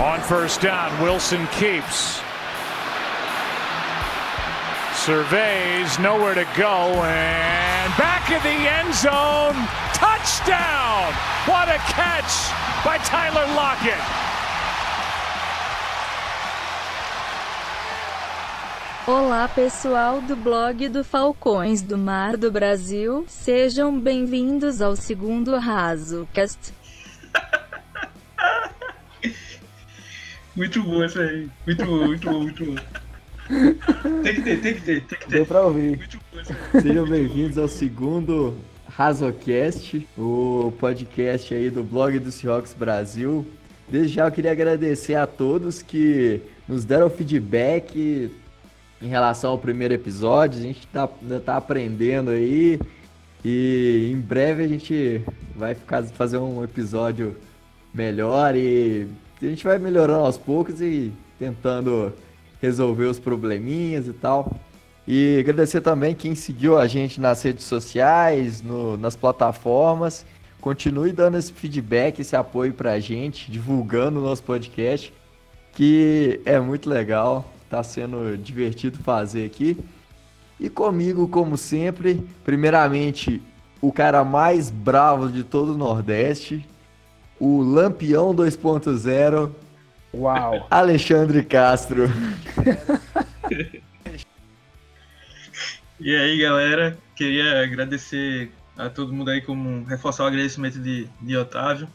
On first down, Wilson keeps. Surveys, nowhere to go, and back in the end zone. Touchdown! What a catch by Tyler Lockett. Olá pessoal do blog do Falcões do Mar do Brasil, sejam bem-vindos ao segundo Raso Cast. Muito bom isso aí. Muito bom, muito bom, muito bom. Tem que ter, tem que ter, tem que ter. Deu pra ouvir. Muito bom isso aí. Sejam bem-vindos ao segundo Razocast, o podcast aí do blog do Seahawks Brasil. Desde já eu queria agradecer a todos que nos deram feedback em relação ao primeiro episódio. A gente tá, ainda tá aprendendo aí e em breve a gente vai ficar, fazer um episódio melhor e a gente vai melhorando aos poucos e tentando resolver os probleminhas e tal. E agradecer também quem seguiu a gente nas redes sociais, no, nas plataformas. Continue dando esse feedback, esse apoio pra gente, divulgando o nosso podcast, que é muito legal, tá sendo divertido fazer aqui. E comigo, como sempre, primeiramente, o cara mais bravo de todo o Nordeste, o Lampião 2.0, Uau! Alexandre Castro. E aí, galera, queria agradecer a todo mundo aí, como reforçar o agradecimento de, de Otávio.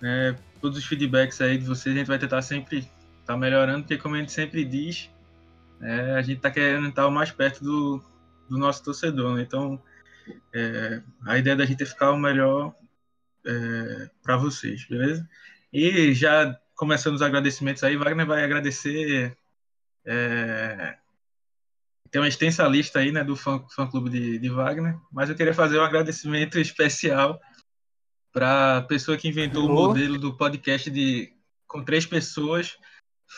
né? todos os feedbacks aí de vocês, a gente vai tentar sempre estar melhorando, porque como a gente sempre diz, é, a gente está querendo estar o mais perto do, do nosso torcedor. né? Então, é, a ideia da gente é ficar o melhor é, para vocês, beleza? E já começando os agradecimentos aí, Wagner vai agradecer. É, tem uma extensa lista aí, né, do fã, fã clube de, de Wagner, mas eu queria fazer um agradecimento especial para a pessoa que inventou o modelo do podcast de com três pessoas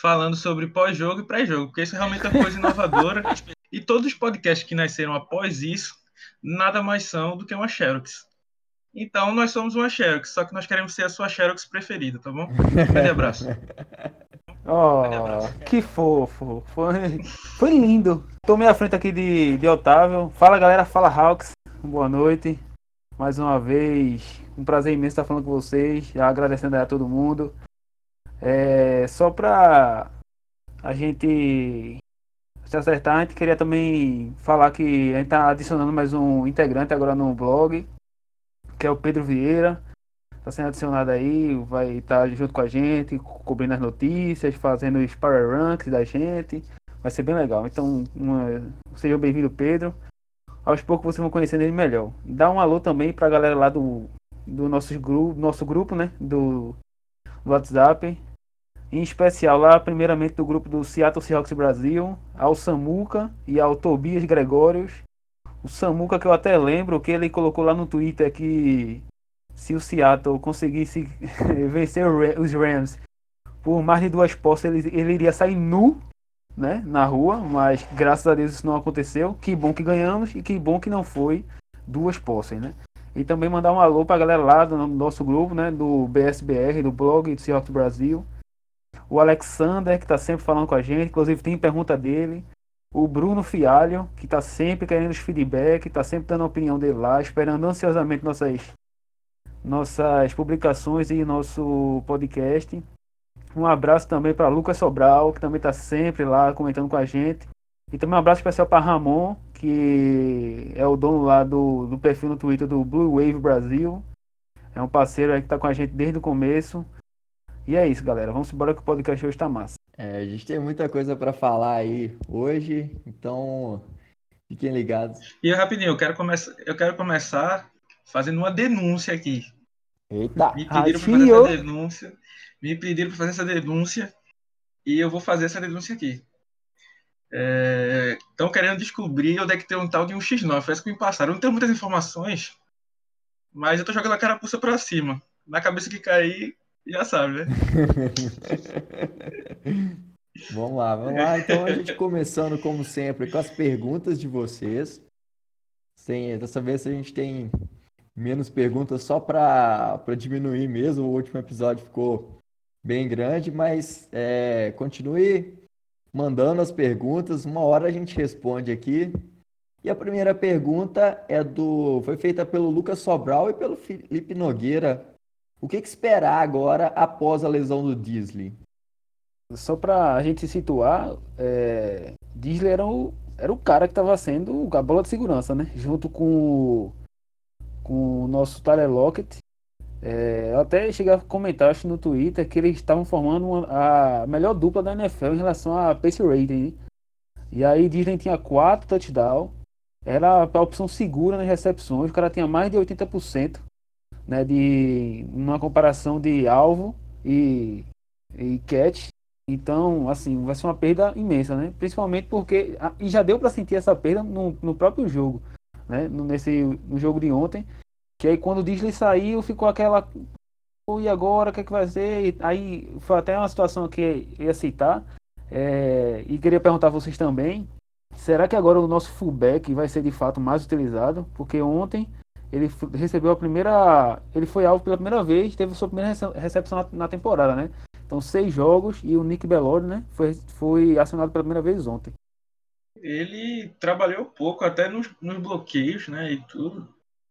falando sobre pós-jogo e pré-jogo, porque isso realmente é uma coisa inovadora. e todos os podcasts que nasceram após isso nada mais são do que uma Xerox. Então nós somos uma Xerox, só que nós queremos ser a sua Xerox preferida, tá bom? Grande abraço. Oh, que fofo. Foi, foi lindo. Tomei a frente aqui de, de Otávio. Fala galera, fala Hawks. Boa noite. Mais uma vez, um prazer imenso estar falando com vocês. Já agradecendo a todo mundo. É, só pra a gente se acertar, a gente queria também falar que a gente tá adicionando mais um integrante agora no blog, que é o Pedro Vieira. Tá sendo adicionado aí, vai estar junto com a gente, co- cobrindo as notícias, fazendo os power ranks da gente. Vai ser bem legal. Então, uma... seja bem-vindo, Pedro. Aos poucos vocês vão conhecendo ele melhor. Dá um alô também pra galera lá do, do nosso, grupo, nosso grupo, né? Do, do WhatsApp. Em especial lá, primeiramente do grupo do Seattle Seahawks Brasil, ao Samuca e ao Tobias Gregórios. O Samuca que eu até lembro que ele colocou lá no Twitter que se o Seattle conseguisse vencer os Rams por mais de duas postas, ele, ele iria sair nu né, na rua, mas graças a Deus isso não aconteceu. Que bom que ganhamos e que bom que não foi duas posses, né? E também mandar um alô pra galera lá do nosso grupo, né, do BSBR, do blog do Seahawks Brasil. O Alexander, que tá sempre falando com a gente, inclusive tem pergunta dele. O Bruno Fialho, que tá sempre querendo os feedback, tá sempre dando a opinião dele lá, esperando ansiosamente nossas nossas publicações e nosso podcast. Um abraço também para Lucas Sobral, que também está sempre lá comentando com a gente. E também um abraço especial para Ramon, que é o dono lá do, do perfil no Twitter do Blue Wave Brasil. É um parceiro aí que está com a gente desde o começo. E é isso, galera. Vamos embora que o podcast hoje tá massa. É, a gente tem muita coisa para falar aí hoje, então fiquem ligados. E rapidinho, eu quero, começar, eu quero começar fazendo uma denúncia aqui. Eita! Me pediram para fazer essa denúncia. Me pediram para fazer essa denúncia. E eu vou fazer essa denúncia aqui. Estão querendo descobrir onde é que tem um tal de um X9. Parece que me passaram. Eu não tenho muitas informações. Mas eu tô jogando a carapuça pra cima. Na cabeça que cair, já sabe, né? Vamos lá, vamos lá. Então a gente começando como sempre com as perguntas de vocês. Sem, dessa vez a gente tem menos perguntas só para diminuir mesmo. O último episódio ficou bem grande, mas é, continue mandando as perguntas, uma hora a gente responde aqui. E a primeira pergunta é do, foi feita pelo Lucas Sobral e pelo Felipe Nogueira. O que, que esperar agora após a lesão do Disley? Só para a gente se situar, é, Disley era o, era o cara que estava sendo a bola de segurança, né? Junto com, com o nosso Tyler Lockett. É, eu até cheguei a comentar acho, no Twitter que eles estavam formando uma, a melhor dupla da NFL em relação a pace rating. E aí Disney tinha quatro touchdowns, era a opção segura nas recepções, o cara tinha mais de 80% né, de uma comparação de alvo e, e catch. Então, assim, vai ser uma perda imensa, né? Principalmente porque. E já deu para sentir essa perda no, no próprio jogo, né? Nesse, no jogo de ontem. Que aí quando o Disney saiu, ficou aquela. E agora, o que, é que vai ser? Aí foi até uma situação que ia citar. É, e queria perguntar a vocês também. Será que agora o nosso fullback vai ser de fato mais utilizado? Porque ontem ele recebeu a primeira. Ele foi alvo pela primeira vez, teve sua primeira recepção na, na temporada, né? Então, seis jogos e o Nick Bellori, né? Foi, foi acionado pela primeira vez ontem. Ele trabalhou pouco, até nos, nos bloqueios, né? E tudo.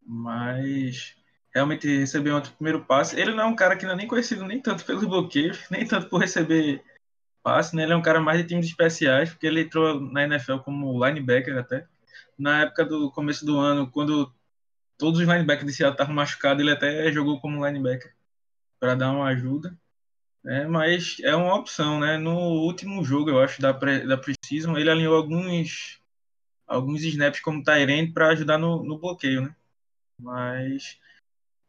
Mas realmente recebeu o primeiro passe. Ele não é um cara que não é nem conhecido nem tanto pelos bloqueios, nem tanto por receber passe, né? Ele é um cara mais de times especiais, porque ele entrou na NFL como linebacker até. Na época do começo do ano, quando todos os linebackers de Seattle estavam machucados, ele até jogou como linebacker para dar uma ajuda. É, mas é uma opção, né? No último jogo, eu acho, da, pre, da Precision, ele alinhou alguns, alguns snaps como Tyrant para ajudar no, no bloqueio, né? Mas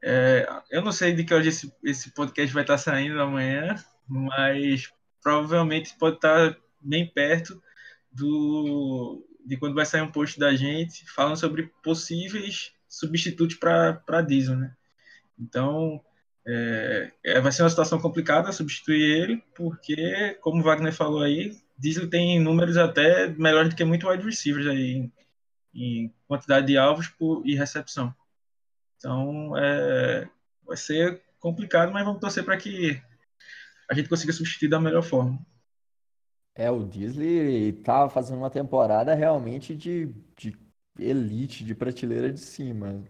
é, eu não sei de que hoje esse, esse podcast vai estar saindo amanhã, mas provavelmente pode estar bem perto do de quando vai sair um post da gente falando sobre possíveis substitutos para diesel, né? Então, é, é, vai ser uma situação complicada substituir ele, porque, como o Wagner falou aí, Diesel tem números até melhores do que muito wide receivers aí, em, em quantidade de alvos por, e recepção. Então, é, vai ser complicado, mas vamos torcer para que a gente consiga substituir da melhor forma. É, o Disney estava fazendo uma temporada realmente de, de elite, de prateleira de cima.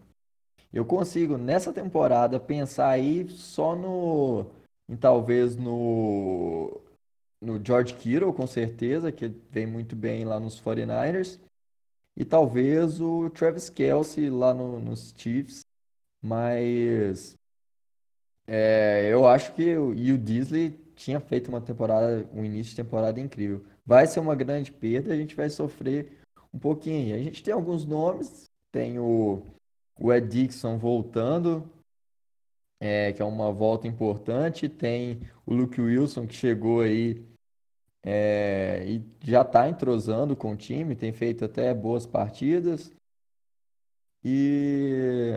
Eu consigo, nessa temporada, pensar aí só no. Em, talvez no. No George Kittle, com certeza, que vem muito bem lá nos 49ers. E talvez o Travis Kelsey lá no, nos Chiefs. Mas. É, eu acho que o, e o Disney tinha feito uma temporada, um início de temporada incrível. Vai ser uma grande perda, a gente vai sofrer um pouquinho. A gente tem alguns nomes, tem o o Ed Dixon voltando, é, que é uma volta importante. Tem o Luke Wilson que chegou aí é, e já está entrosando com o time, tem feito até boas partidas. E,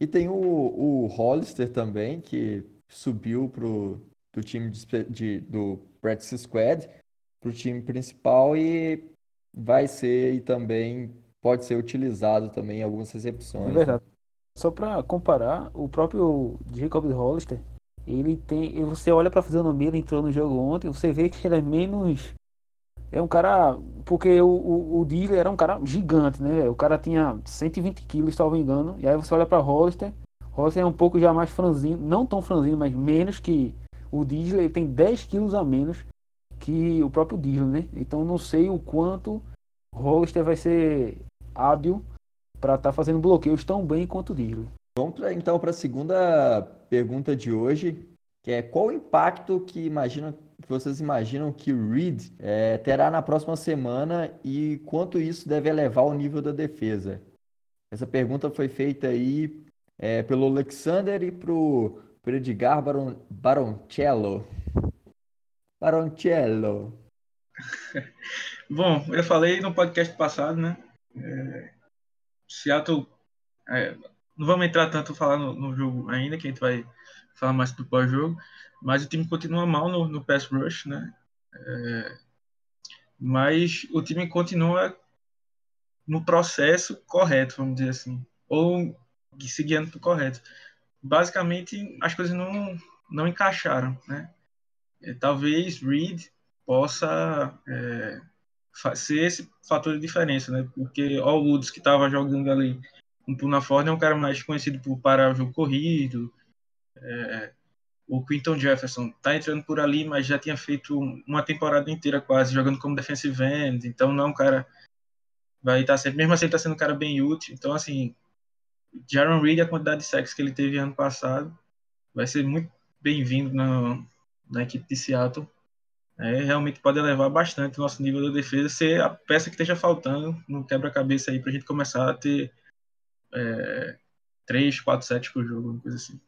e tem o, o Hollister também, que subiu pro, do time de, de, do Practice Squad para o time principal e vai ser e também pode ser utilizado também em algumas recepções. É verdade. Só para comparar, o próprio Jacob Hollister, ele tem. Você olha para a fisionomia, ele entrou no jogo ontem, você vê que ele é menos. É um cara. Porque o, o, o Dealer era um cara gigante, né? O cara tinha 120 quilos, me engano. E aí você olha para Hollister, Hollister é um pouco já mais franzino, não tão franzino, mas menos que o Diesel. Ele tem 10 quilos a menos que o próprio Diesel, né? Então não sei o quanto Hollister vai ser hábil para estar tá fazendo bloqueios tão bem quanto o Digley. Vamos pra, então para a segunda pergunta de hoje, que é qual o impacto que imaginam que vocês imaginam que Reed é, terá na próxima semana e quanto isso deve elevar o nível da defesa? Essa pergunta foi feita aí é, pelo Alexander e pro, pro Edgar Baron, Baroncello. Baroncello. Bom, eu falei no podcast passado, né? É, Seattle. É, não vamos entrar tanto falar no, no, jogo ainda, que a gente vai falar mais do pós-jogo, mas o time continua mal no, no pass rush, né? É, mas o time continua no processo correto, vamos dizer assim, ou seguindo o correto. Basicamente, as coisas não, não encaixaram, né? É, talvez Reed possa é, ser esse fator de diferença, né? Porque o Woods que estava jogando ali um Puna Ford é um cara mais conhecido por parar o jogo corrido. É, o Quinton Jefferson está entrando por ali, mas já tinha feito uma temporada inteira quase jogando como defensive end, então não é um cara vai estar tá sempre, mesmo assim ele está sendo um cara bem útil. Então assim, Jaron Reed a quantidade de sexo que ele teve ano passado vai ser muito bem-vindo na, na equipe de Seattle. É, realmente pode elevar bastante o nosso nível de defesa, ser a peça que esteja faltando no quebra-cabeça aí para a gente começar a ter é, 3, 4 sets por jogo, uma coisa assim.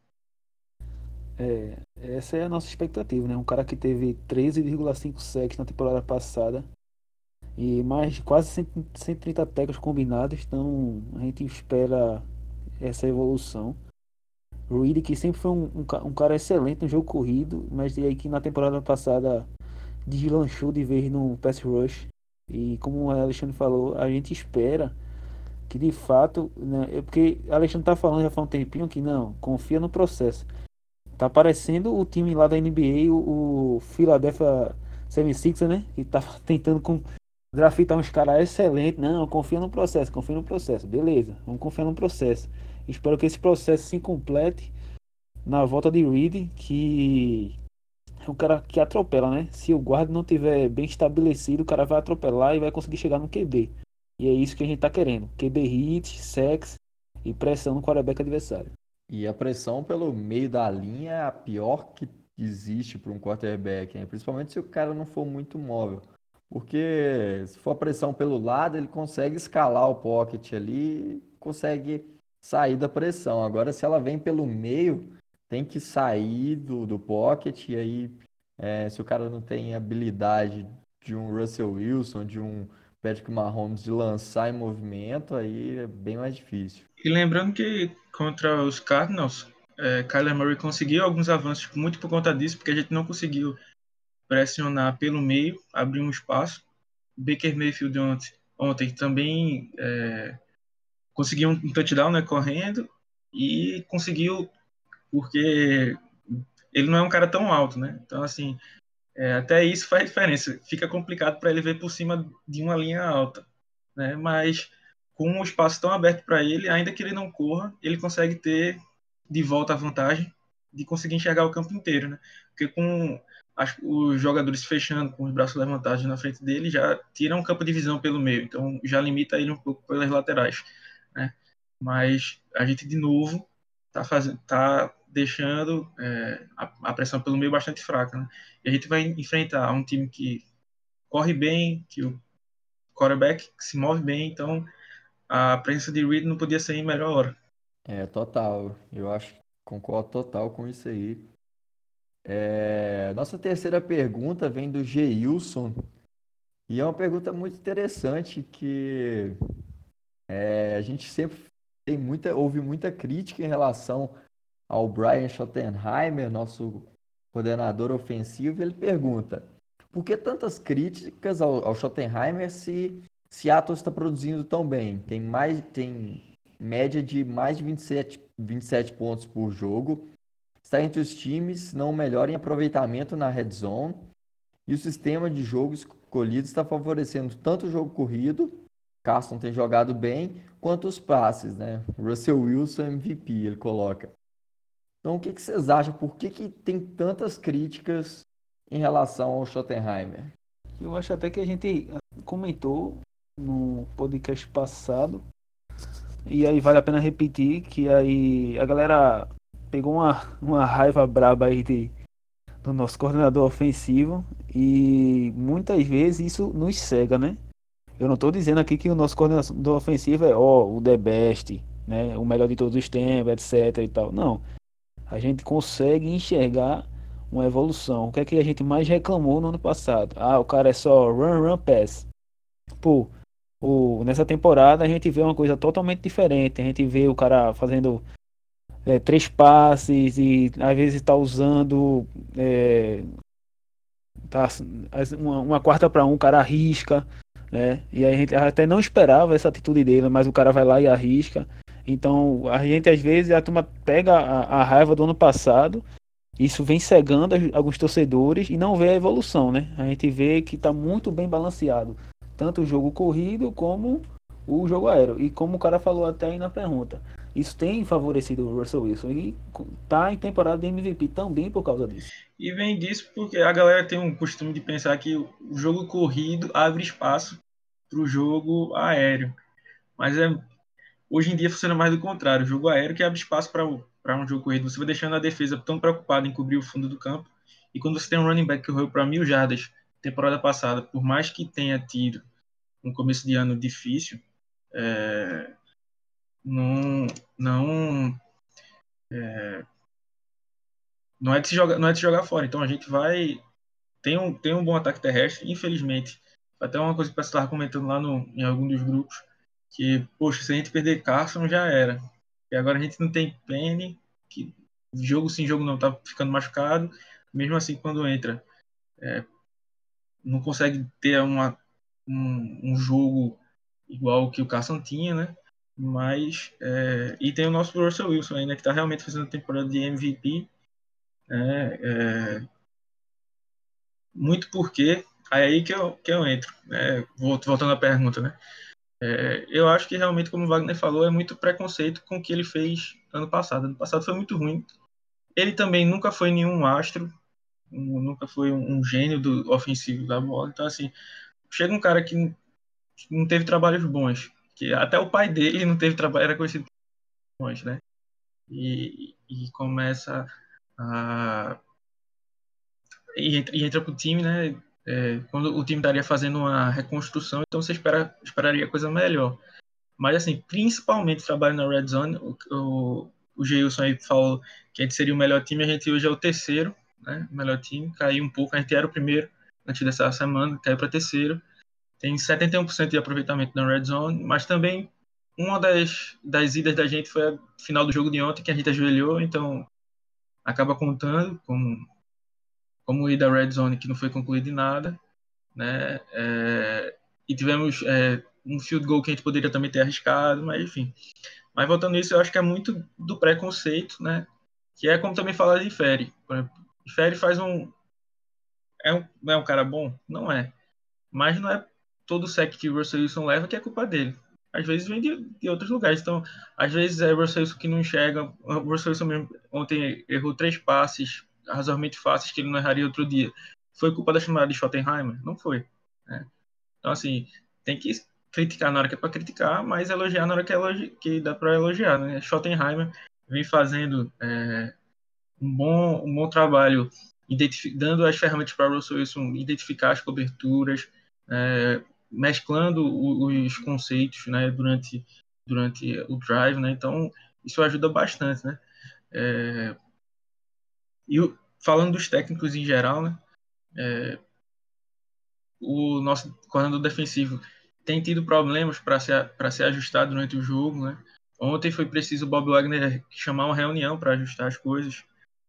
É, essa é a nossa expectativa, né? Um cara que teve 13,5 sacks na temporada passada e mais de quase 130 tackles combinados, então a gente espera essa evolução. Reed, que sempre foi um, um, um, cara excelente no jogo corrido, mas aí que na temporada passada deslanchou de vez no pass rush. E como o Alexandre falou, a gente espera que de fato, né, é porque Alexandre tá falando já faz um tempinho que não, confia no processo. Tá parecendo o time lá da NBA, o, o Philadelphia 76 né, que tá tentando com draftar uns caras excelentes. Não, confia no processo, confia no processo. Beleza, vamos confiar no processo. Espero que esse processo se complete na volta de Reed, que é um cara que atropela, né? Se o guarda não tiver bem estabelecido, o cara vai atropelar e vai conseguir chegar no QB. E é isso que a gente tá querendo. QB hit, sex e pressão no quarterback adversário. E a pressão pelo meio da linha é a pior que existe para um quarterback, né? principalmente se o cara não for muito móvel. Porque se for pressão pelo lado, ele consegue escalar o pocket ali, consegue sair da pressão. Agora, se ela vem pelo meio, tem que sair do, do pocket, e aí, é, se o cara não tem habilidade de um Russell Wilson, de um Patrick Mahomes de lançar em movimento, aí é bem mais difícil. E lembrando que contra os Cardinals, é, Kyler Murray conseguiu alguns avanços muito por conta disso, porque a gente não conseguiu pressionar pelo meio, abrir um espaço. Baker Mayfield ontem, ontem também é, conseguiu um touchdown né, correndo e conseguiu porque ele não é um cara tão alto, né? Então, assim, é, até isso faz diferença. Fica complicado para ele ver por cima de uma linha alta, né? Mas com o espaço tão aberto para ele, ainda que ele não corra, ele consegue ter de volta a vantagem de conseguir enxergar o campo inteiro, né? Porque com as, os jogadores fechando com os braços levantados na frente dele, já tira um campo de visão pelo meio, então já limita ele um pouco pelas laterais, né? Mas a gente de novo tá fazendo, tá deixando é, a, a, pressão pelo meio bastante fraca. Né? E a gente vai enfrentar um time que corre bem, que o quarterback se move bem, então a presença de Reed não podia ser em melhor hora. É, total. Eu acho concordo total com isso aí. É, nossa terceira pergunta vem do Geilson. E é uma pergunta muito interessante que é, a gente sempre tem muita, houve muita crítica em relação ao Brian Schottenheimer, nosso coordenador ofensivo, ele pergunta: por que tantas críticas ao, ao Schottenheimer se Seattle está produzindo tão bem? Tem mais tem média de mais de 27, 27 pontos por jogo, está entre os times não melhor em aproveitamento na red zone e o sistema de jogo escolhido está favorecendo tanto o jogo corrido, Carson tem jogado bem, quanto os passes, né? Russell Wilson MVP, ele coloca. Então, o que, que vocês acham? Por que, que tem tantas críticas em relação ao Schottenheimer? Eu acho até que a gente comentou no podcast passado, e aí vale a pena repetir que aí a galera pegou uma, uma raiva braba aí de, do nosso coordenador ofensivo e muitas vezes isso nos cega, né? Eu não estou dizendo aqui que o nosso coordenador ofensivo é ó, o the best, né? O melhor de todos os tempos, etc e tal. Não a gente consegue enxergar uma evolução. O que é que a gente mais reclamou no ano passado? Ah, o cara é só run, run, pass. Pô, o, nessa temporada a gente vê uma coisa totalmente diferente. A gente vê o cara fazendo é, três passes e às vezes está usando é, tá, uma, uma quarta para um, o cara arrisca. Né? E a gente até não esperava essa atitude dele, mas o cara vai lá e arrisca. Então, a gente às vezes a turma pega a, a raiva do ano passado isso vem cegando alguns torcedores e não vê a evolução, né? A gente vê que está muito bem balanceado, tanto o jogo corrido como o jogo aéreo. E como o cara falou até aí na pergunta, isso tem favorecido o Russell Wilson e tá em temporada de MVP também por causa disso. E vem disso porque a galera tem um costume de pensar que o jogo corrido abre espaço para o jogo aéreo. Mas é, hoje em dia funciona mais do contrário. O jogo aéreo que abre espaço para um jogo corrido. Você vai deixando a defesa tão preocupada em cobrir o fundo do campo. E quando você tem um running back que correu para mil jardas temporada passada, por mais que tenha tido um começo de ano difícil, é, não, não, é, não, é de se jogar, não é de se jogar fora. Então a gente vai. Tem um, tem um bom ataque terrestre, infelizmente. Até uma coisa que você estava comentando lá no, em algum dos grupos, que, poxa, se a gente perder Carson já era. E agora a gente não tem Penny, que jogo sim, jogo não, tá ficando machucado. Mesmo assim, quando entra, é, não consegue ter uma, um, um jogo igual o que o Carson tinha, né? Mas, é, e tem o nosso Russell Wilson ainda, que está realmente fazendo temporada de MVP. Né? É, muito porque, aí que eu, que eu entro, né? voltando à pergunta, né? É, eu acho que realmente, como o Wagner falou, é muito preconceito com o que ele fez ano passado. Ano passado foi muito ruim. Ele também nunca foi nenhum astro, nunca foi um, gênio do ofensivo da bola. Então, assim, chega um cara que não teve trabalhos bons, que até o pai dele não teve trabalho, era conhecido bons, né? E, e começa a. E entra, entra pro time, né? É, quando o time estaria fazendo uma reconstrução, então você espera, esperaria coisa melhor. Mas, assim, principalmente trabalho na Red Zone, o, o, o Geilson aí falou que a gente seria o melhor time, a gente hoje é o terceiro, né? O melhor time, caiu um pouco, a gente era o primeiro antes dessa semana, caiu para terceiro tem 71% de aproveitamento na red zone, mas também uma das, das idas da gente foi a final do jogo de ontem, que a gente ajoelhou, então acaba contando como, como ida red zone que não foi concluído em nada, né? É, e tivemos é, um field goal que a gente poderia também ter arriscado, mas enfim. Mas voltando nisso, eu acho que é muito do preconceito, né? Que é como também falar de Ferry. Ferry faz um é um, é um cara bom? Não é. Mas não é todo sec que o Russell Wilson leva que é culpa dele. Às vezes vem de, de outros lugares. Então, às vezes é o Russell Wilson que não enxerga. O Russell Wilson mesmo, ontem errou três passes razoavelmente fáceis que ele não erraria outro dia. Foi culpa da chamada de Schottenheimer? Não foi. Né? Então, assim, tem que criticar na hora que é para criticar, mas elogiar na hora que, é que dá para elogiar. Né? Schottenheimer vem fazendo é, um, bom, um bom trabalho dando as ferramentas para Russell Wilson identificar as coberturas, é, mesclando os conceitos né, durante, durante o drive, né? Então, isso ajuda bastante, né? É, e falando dos técnicos em geral, né? É, o nosso coordenador defensivo tem tido problemas para se, se ajustar durante o jogo, né? Ontem foi preciso o Bob Wagner chamar uma reunião para ajustar as coisas.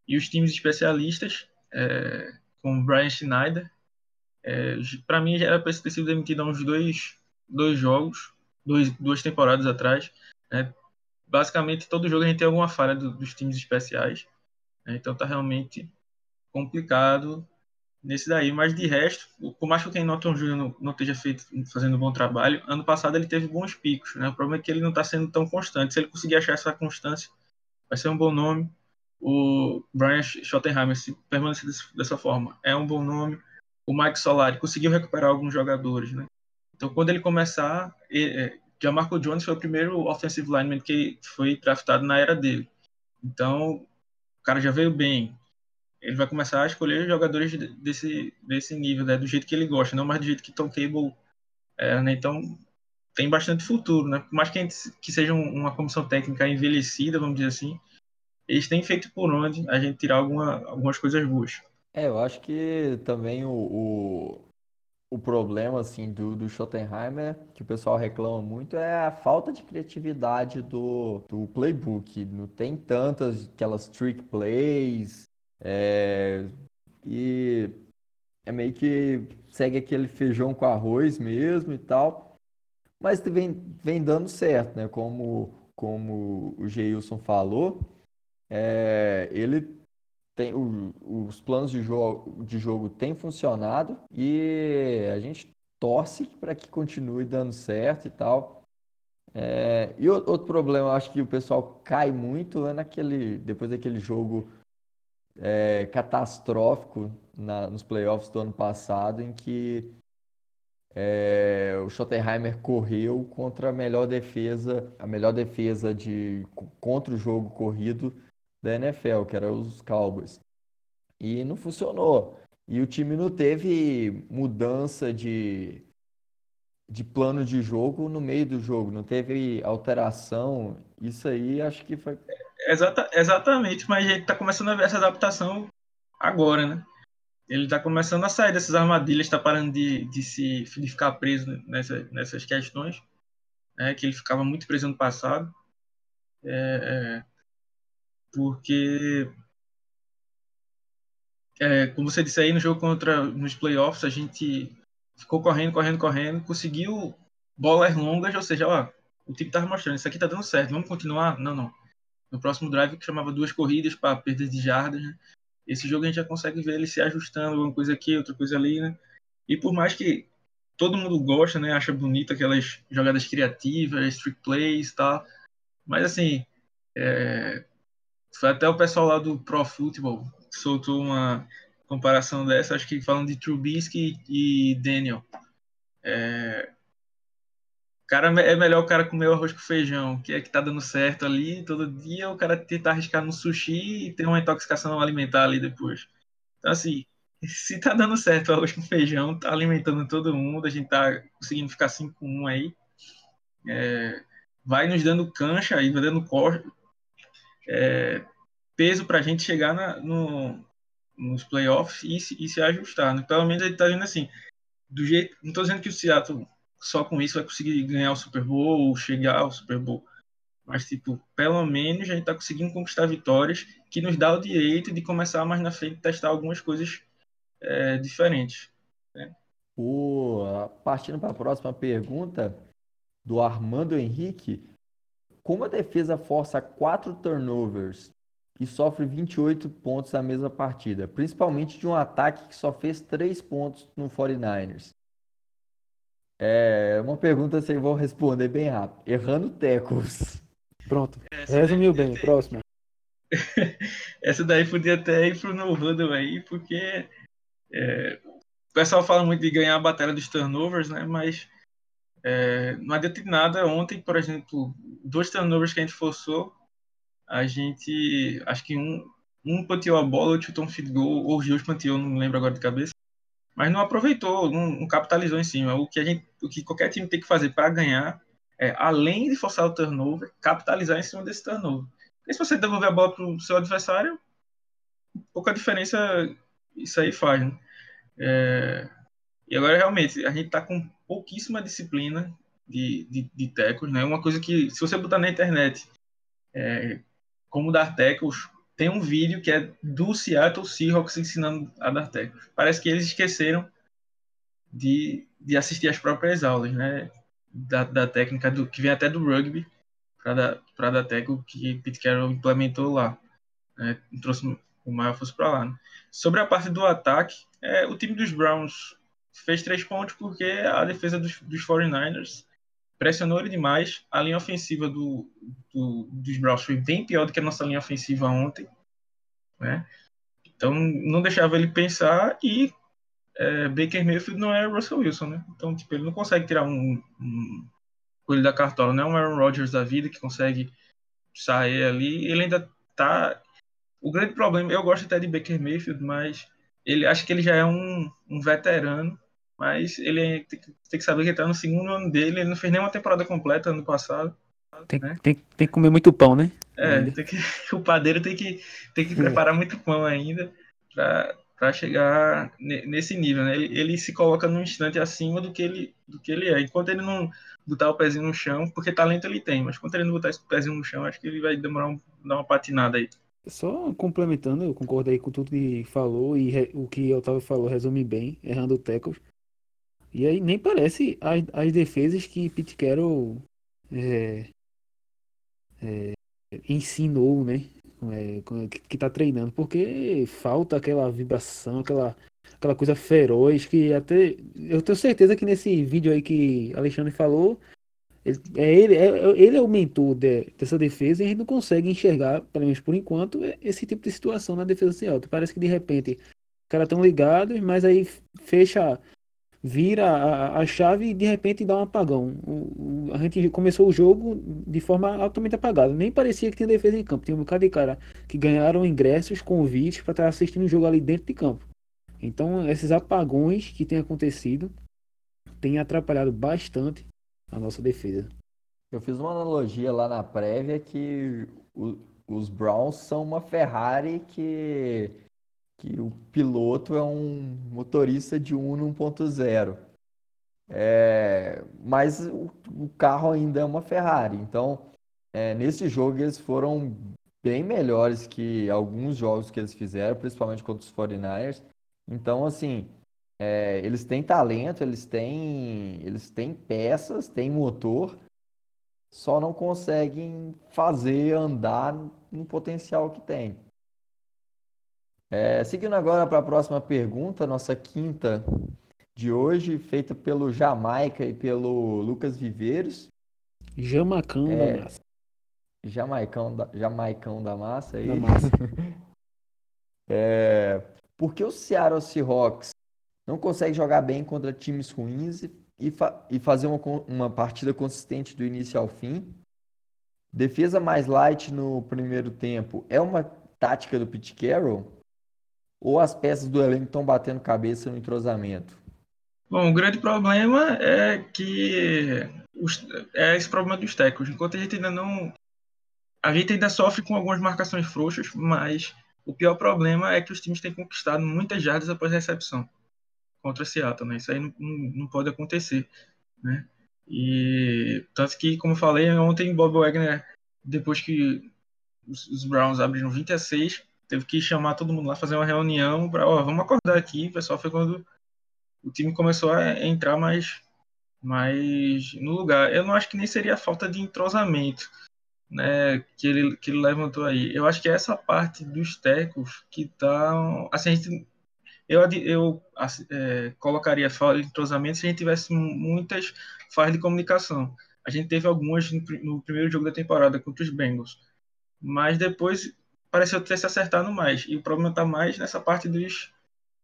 E os times especialistas, é, o Brian Schneider, é, para mim era para ter sido demitido há uns dois, dois jogos, dois, duas temporadas atrás. Né? Basicamente, todo jogo a gente tem alguma falha do, dos times especiais. Né? Então tá realmente complicado nesse daí. Mas de resto, por mais que o Ken Norton Jr. não, não esteja feito, fazendo um bom trabalho, ano passado ele teve bons picos. Né? O problema é que ele não está sendo tão constante. Se ele conseguir achar essa constância, vai ser um bom nome. O Brian Schottenheimer, se permanecer dessa forma, é um bom nome o Mike Solari conseguiu recuperar alguns jogadores, né? Então, quando ele começar, é, já Marco Jones foi o primeiro offensive lineman que foi draftado na era dele. Então, o cara já veio bem. Ele vai começar a escolher jogadores desse, desse nível, né? do jeito que ele gosta, não mais do jeito que Tom Cable era, né? Então, tem bastante futuro, né? Por mais que, gente, que seja uma comissão técnica envelhecida, vamos dizer assim, eles têm feito por onde a gente tirar alguma, algumas coisas boas. É, eu acho que também o, o, o problema assim do, do Schottenheimer, que o pessoal reclama muito, é a falta de criatividade do, do playbook. Não tem tantas aquelas trick plays, é, e é meio que segue aquele feijão com arroz mesmo e tal. Mas vem, vem dando certo, né? Como, como o Geilson falou, é, ele tem, o, os planos de jogo, de jogo têm funcionado e a gente torce para que continue dando certo e tal. É, e outro problema, acho que o pessoal cai muito é naquele, depois daquele jogo é, catastrófico na, nos playoffs do ano passado, em que é, o Schottenheimer correu contra a melhor defesa, a melhor defesa de contra o jogo corrido da NFL, que era os Cowboys. E não funcionou. E o time não teve mudança de, de plano de jogo no meio do jogo, não teve alteração. Isso aí acho que foi. Exata, exatamente, mas gente está começando a ver essa adaptação agora, né? Ele está começando a sair dessas armadilhas, está parando de, de, se, de ficar preso nessa, nessas questões, né, que ele ficava muito preso no passado. É, é, porque é, como você disse aí no jogo contra nos playoffs a gente ficou correndo correndo correndo conseguiu bolas longas ou seja ó, o time estava mostrando isso aqui está dando certo vamos continuar? Não não. No próximo drive que chamava duas corridas para perdas de jardas né? esse jogo a gente já consegue ver ele se ajustando uma coisa aqui outra coisa ali né? E por mais que todo mundo gosta né acha bonito aquelas jogadas criativas trick plays tal mas assim é, foi até o pessoal lá do Pro Football que soltou uma comparação dessa, acho que falando de Trubisky e Daniel. É... Cara, é melhor o cara comer o arroz com feijão, que é que tá dando certo ali todo dia, o cara tentar arriscar no sushi e ter uma intoxicação alimentar ali depois. Então, assim, se tá dando certo o arroz com feijão, tá alimentando todo mundo, a gente tá conseguindo ficar 5-1 aí, é, vai nos dando cancha e vai dando é, peso para a gente chegar na, no, nos playoffs e, e, se ajustar. Né? Pelo menos ele está dizendo assim, do jeito, não estou dizendo que o Seattle só com isso vai conseguir ganhar o Super Bowl ou chegar ao Super Bowl, mas tipo, pelo menos a gente está conseguindo conquistar vitórias que nos dá o direito de começar mais na frente testar algumas coisas é, diferentes. Né? Partindo para a próxima pergunta do Armando Henrique, como a defesa força quatro turnovers e sofre 28 pontos na mesma partida, principalmente de um ataque que só fez 3 pontos no 49ers? É uma pergunta que eu vou responder bem rápido. Errando tackles. Pronto. Resumiu bem. Ter... Próxima. Essa daí podia até ir pro no huddle aí, porque é, o pessoal fala muito de ganhar a batalha dos turnovers, né? Mas é, não adianta nada. Ontem, por exemplo, dois turnovers que a gente forçou, a gente. Acho que um, um panteou a bola, outro chutou um feed goal, ou os dois panteou, não lembro agora de cabeça. Mas não aproveitou, não, não capitalizou em cima. O que, a gente, o que qualquer time tem que fazer para ganhar é, além de forçar o turnover, capitalizar em cima desse turnover. Se você devolver a bola para o seu adversário, pouca diferença isso aí faz. Né? É, e agora, realmente, a gente está com pouquíssima disciplina de, de, de tackles, né? Uma coisa que, se você botar na internet é, como dar tackles, tem um vídeo que é do Seattle Seahawks ensinando a dar tackles. Parece que eles esqueceram de, de assistir as próprias aulas, né? Da, da técnica do, que vem até do rugby para dar, tackle que Pete Carroll implementou lá. Né? Trouxe o maior fosse para lá. Né? Sobre a parte do ataque, é, o time dos Browns fez três pontos porque a defesa dos, dos 49ers pressionou ele demais. A linha ofensiva do, do, dos Browns foi bem pior do que a nossa linha ofensiva ontem. Né? Então não deixava ele pensar e é, Baker Mayfield não é Russell Wilson, né? Então tipo, ele não consegue tirar um, um coelho da cartola, não é um Aaron Rodgers da vida que consegue sair ali. Ele ainda tá. O grande problema, eu gosto até de Baker Mayfield, mas ele acho que ele já é um, um veterano mas ele tem que, tem que saber que ele tá no segundo ano dele, ele não fez nenhuma temporada completa ano passado. Tem, né? tem, tem que comer muito pão, né? É, que, o padeiro tem que, tem que preparar muito pão ainda para chegar nesse nível, né? Ele, ele, se coloca num instante acima do que, ele, do que ele é. Enquanto ele não botar o pezinho no chão, porque talento ele tem, mas quando ele não botar esse pezinho no chão, acho que ele vai demorar um, dar uma patinada aí. Só complementando, eu concordei com tudo que falou e re, o que o Otávio falou resume bem, errando o tackles. E aí nem parece as, as defesas que Pete Carroll é, é, ensinou, né? é, que está treinando, porque falta aquela vibração, aquela, aquela coisa feroz que até. Eu tenho certeza que nesse vídeo aí que Alexandre falou, ele é, ele, é, ele é o mentor de, dessa defesa e a gente não consegue enxergar, pelo menos por enquanto, esse tipo de situação na defesa sem alto. Parece que de repente os caras estão ligados, mas aí fecha vira a, a chave e de repente dá um apagão. O, o, a gente começou o jogo de forma altamente apagada. Nem parecia que tinha defesa em campo. Tinha um bocado de cara que ganharam ingressos, convites para estar assistindo o jogo ali dentro de campo. Então, esses apagões que têm acontecido têm atrapalhado bastante a nossa defesa. Eu fiz uma analogia lá na prévia que o, os Browns são uma Ferrari que que o piloto é um motorista de Uno 1.0. É, mas o, o, carro ainda é uma Ferrari. Então, é, nesse jogo eles foram bem melhores que alguns jogos que eles fizeram, principalmente contra os 49ers. Então, assim, é, eles têm talento, eles têm, eles têm peças, têm motor, só não conseguem fazer andar no potencial que tem. É, seguindo agora para a próxima pergunta, nossa quinta de hoje, feita pelo Jamaica e pelo Lucas Viveiros. Jamacão é, da massa. Jamaicão da, Jamaicão da massa aí. Da massa. é, por que o Seattle Seahawks não consegue jogar bem contra times ruins e, fa e fazer uma, uma partida consistente do início ao fim? Defesa mais light no primeiro tempo é uma tática do Pete Carroll? Ou as peças do elenco estão batendo cabeça no entrosamento? Bom, o grande problema é que os, é esse problema dos tecos. Enquanto a gente ainda não. A gente ainda sofre com algumas marcações frouxas, mas o pior problema é que os times têm conquistado muitas jardas após a recepção contra Seattle, né? Isso aí não, não, pode acontecer, né? E tanto que, como eu falei, ontem Bob Wagner, depois que os, Browns abriram 20 a 6, teve que chamar todo mundo lá, fazer uma reunião para, ó, vamos acordar aqui, pessoal. Foi quando o time começou a entrar mais, mais no lugar. Eu não acho que nem seria falta de entrosamento, né, que ele, que ele levantou aí. Eu acho que é essa parte dos tecos que tá, assim, a gente, eu, eu é, colocaria falta de entrosamento se a gente tivesse muitas falhas de comunicação. A gente teve algumas no, no primeiro jogo da temporada contra os Bengals, mas depois pareceu ter se acertado mais. E o problema está mais nessa parte dos,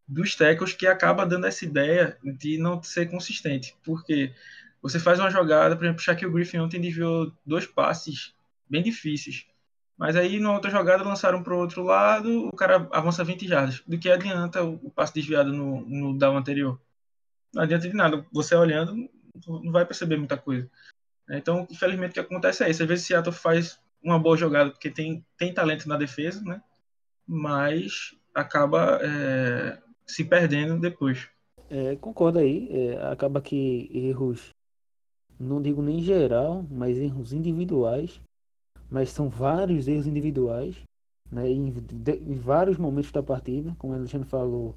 dos tackles que acaba dando essa ideia de não ser consistente. Porque você faz uma jogada, por exemplo, o Griffin ontem desviou dois passes bem difíceis. Mas aí, na outra jogada, lançaram para o outro lado, o cara avança 20 jardas. Do que adianta o passe desviado no, no down anterior? Não adianta de nada. Você olhando, não vai perceber muita coisa. Então, infelizmente, o que acontece é isso. Às vezes, Seattle faz uma boa jogada, porque tem, tem talento na defesa, né? Mas acaba é, se perdendo depois. É, concordo aí. É, acaba que erros, não digo nem geral, mas erros individuais. Mas são vários erros individuais, né? Em, de, em vários momentos da partida, como o Alexandre falou.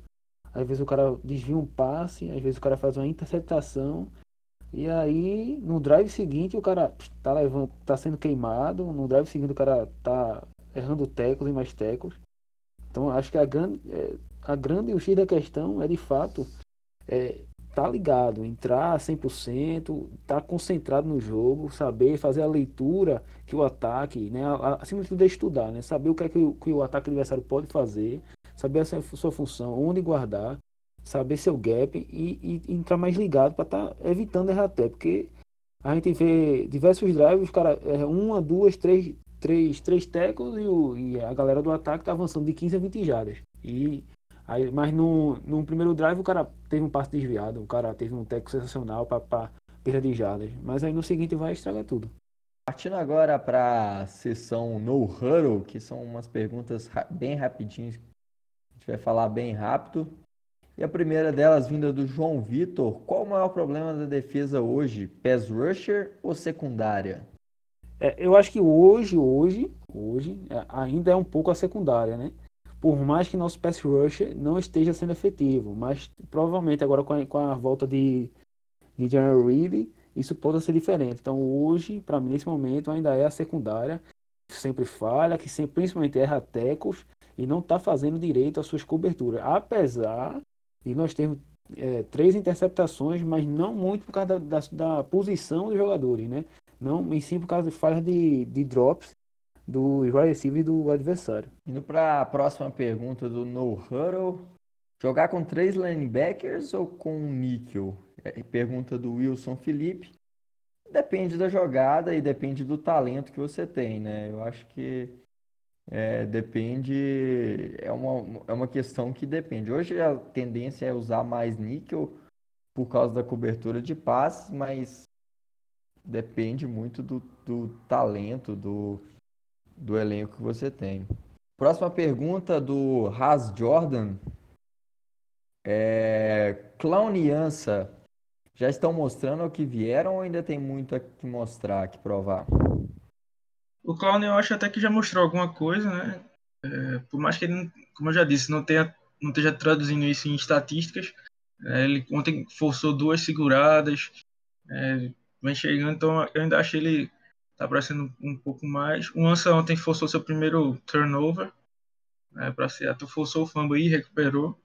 Às vezes o cara desvia um passe, às vezes o cara faz uma interceptação e aí, no drive seguinte, o cara tá levando, tá sendo queimado. No drive seguinte, o cara tá errando tecos e mais tecos. Então, acho que a grande, é, a grande o X da questão é de fato é, tá ligado, entrar 100%, tá concentrado no jogo, saber fazer a leitura que o ataque, né, acima de tudo é estudar, né, saber o que é que o, que o ataque adversário pode fazer, saber a sua função, onde guardar saber seu gap e, e entrar mais ligado para estar tá evitando errar até, porque a gente vê diversos drives, os é, uma, duas, três, três, três tackles e, o, e a galera do ataque tá avançando de 15 a 20 jardas. E aí, mas no, no primeiro drive o cara teve um passe desviado, o cara teve um tackle sensacional para perda de jardas, mas aí no seguinte vai estragar tudo. Partindo agora para a sessão No Huddle, que são umas perguntas bem rapidinhas, a gente vai falar bem rápido. E a primeira delas, vinda do João Vitor, qual o maior problema da defesa hoje? Pass rusher ou secundária? É, eu acho que hoje, hoje, hoje, é, ainda é um pouco a secundária, né? Por mais que nosso pass rusher não esteja sendo efetivo, mas provavelmente agora com a, com a volta de, de General Reed, isso pode ser diferente. Então hoje, para mim, nesse momento, ainda é a secundária. sempre falha, que sempre, principalmente erra tecos e não está fazendo direito às suas coberturas. Apesar de nós termos é, três interceptações, mas não muito por causa da, da, da, posição dos jogadores, né? Não, e sim por causa de falhas de, de drops do wide receiver do adversário. Indo para a próxima pergunta do No Huddle. Jogar com três linebackers ou com um níquel? É, pergunta do Wilson Felipe. Depende da jogada e depende do talento que você tem, né? Eu acho que é, depende, é uma, é uma questão que depende. Hoje a tendência é usar mais níquel por causa da cobertura de passes, mas depende muito do, do talento, do, do elenco que você tem. Próxima pergunta do Has Jordan. É, Clowniança já estão mostrando o que vieram ou ainda tem muito a que mostrar, que provar? O Clown eu acho até que já mostrou alguma coisa, né? É, por mais que ele, como eu já disse, não, tenha, não esteja traduzindo isso em estatísticas, é, ele ontem forçou duas seguradas, é, vem chegando, então eu ainda acho ele tá parecendo um pouco mais. O Ansa ontem forçou seu primeiro turnover, né, para Seattle, forçou o fumble e recuperou,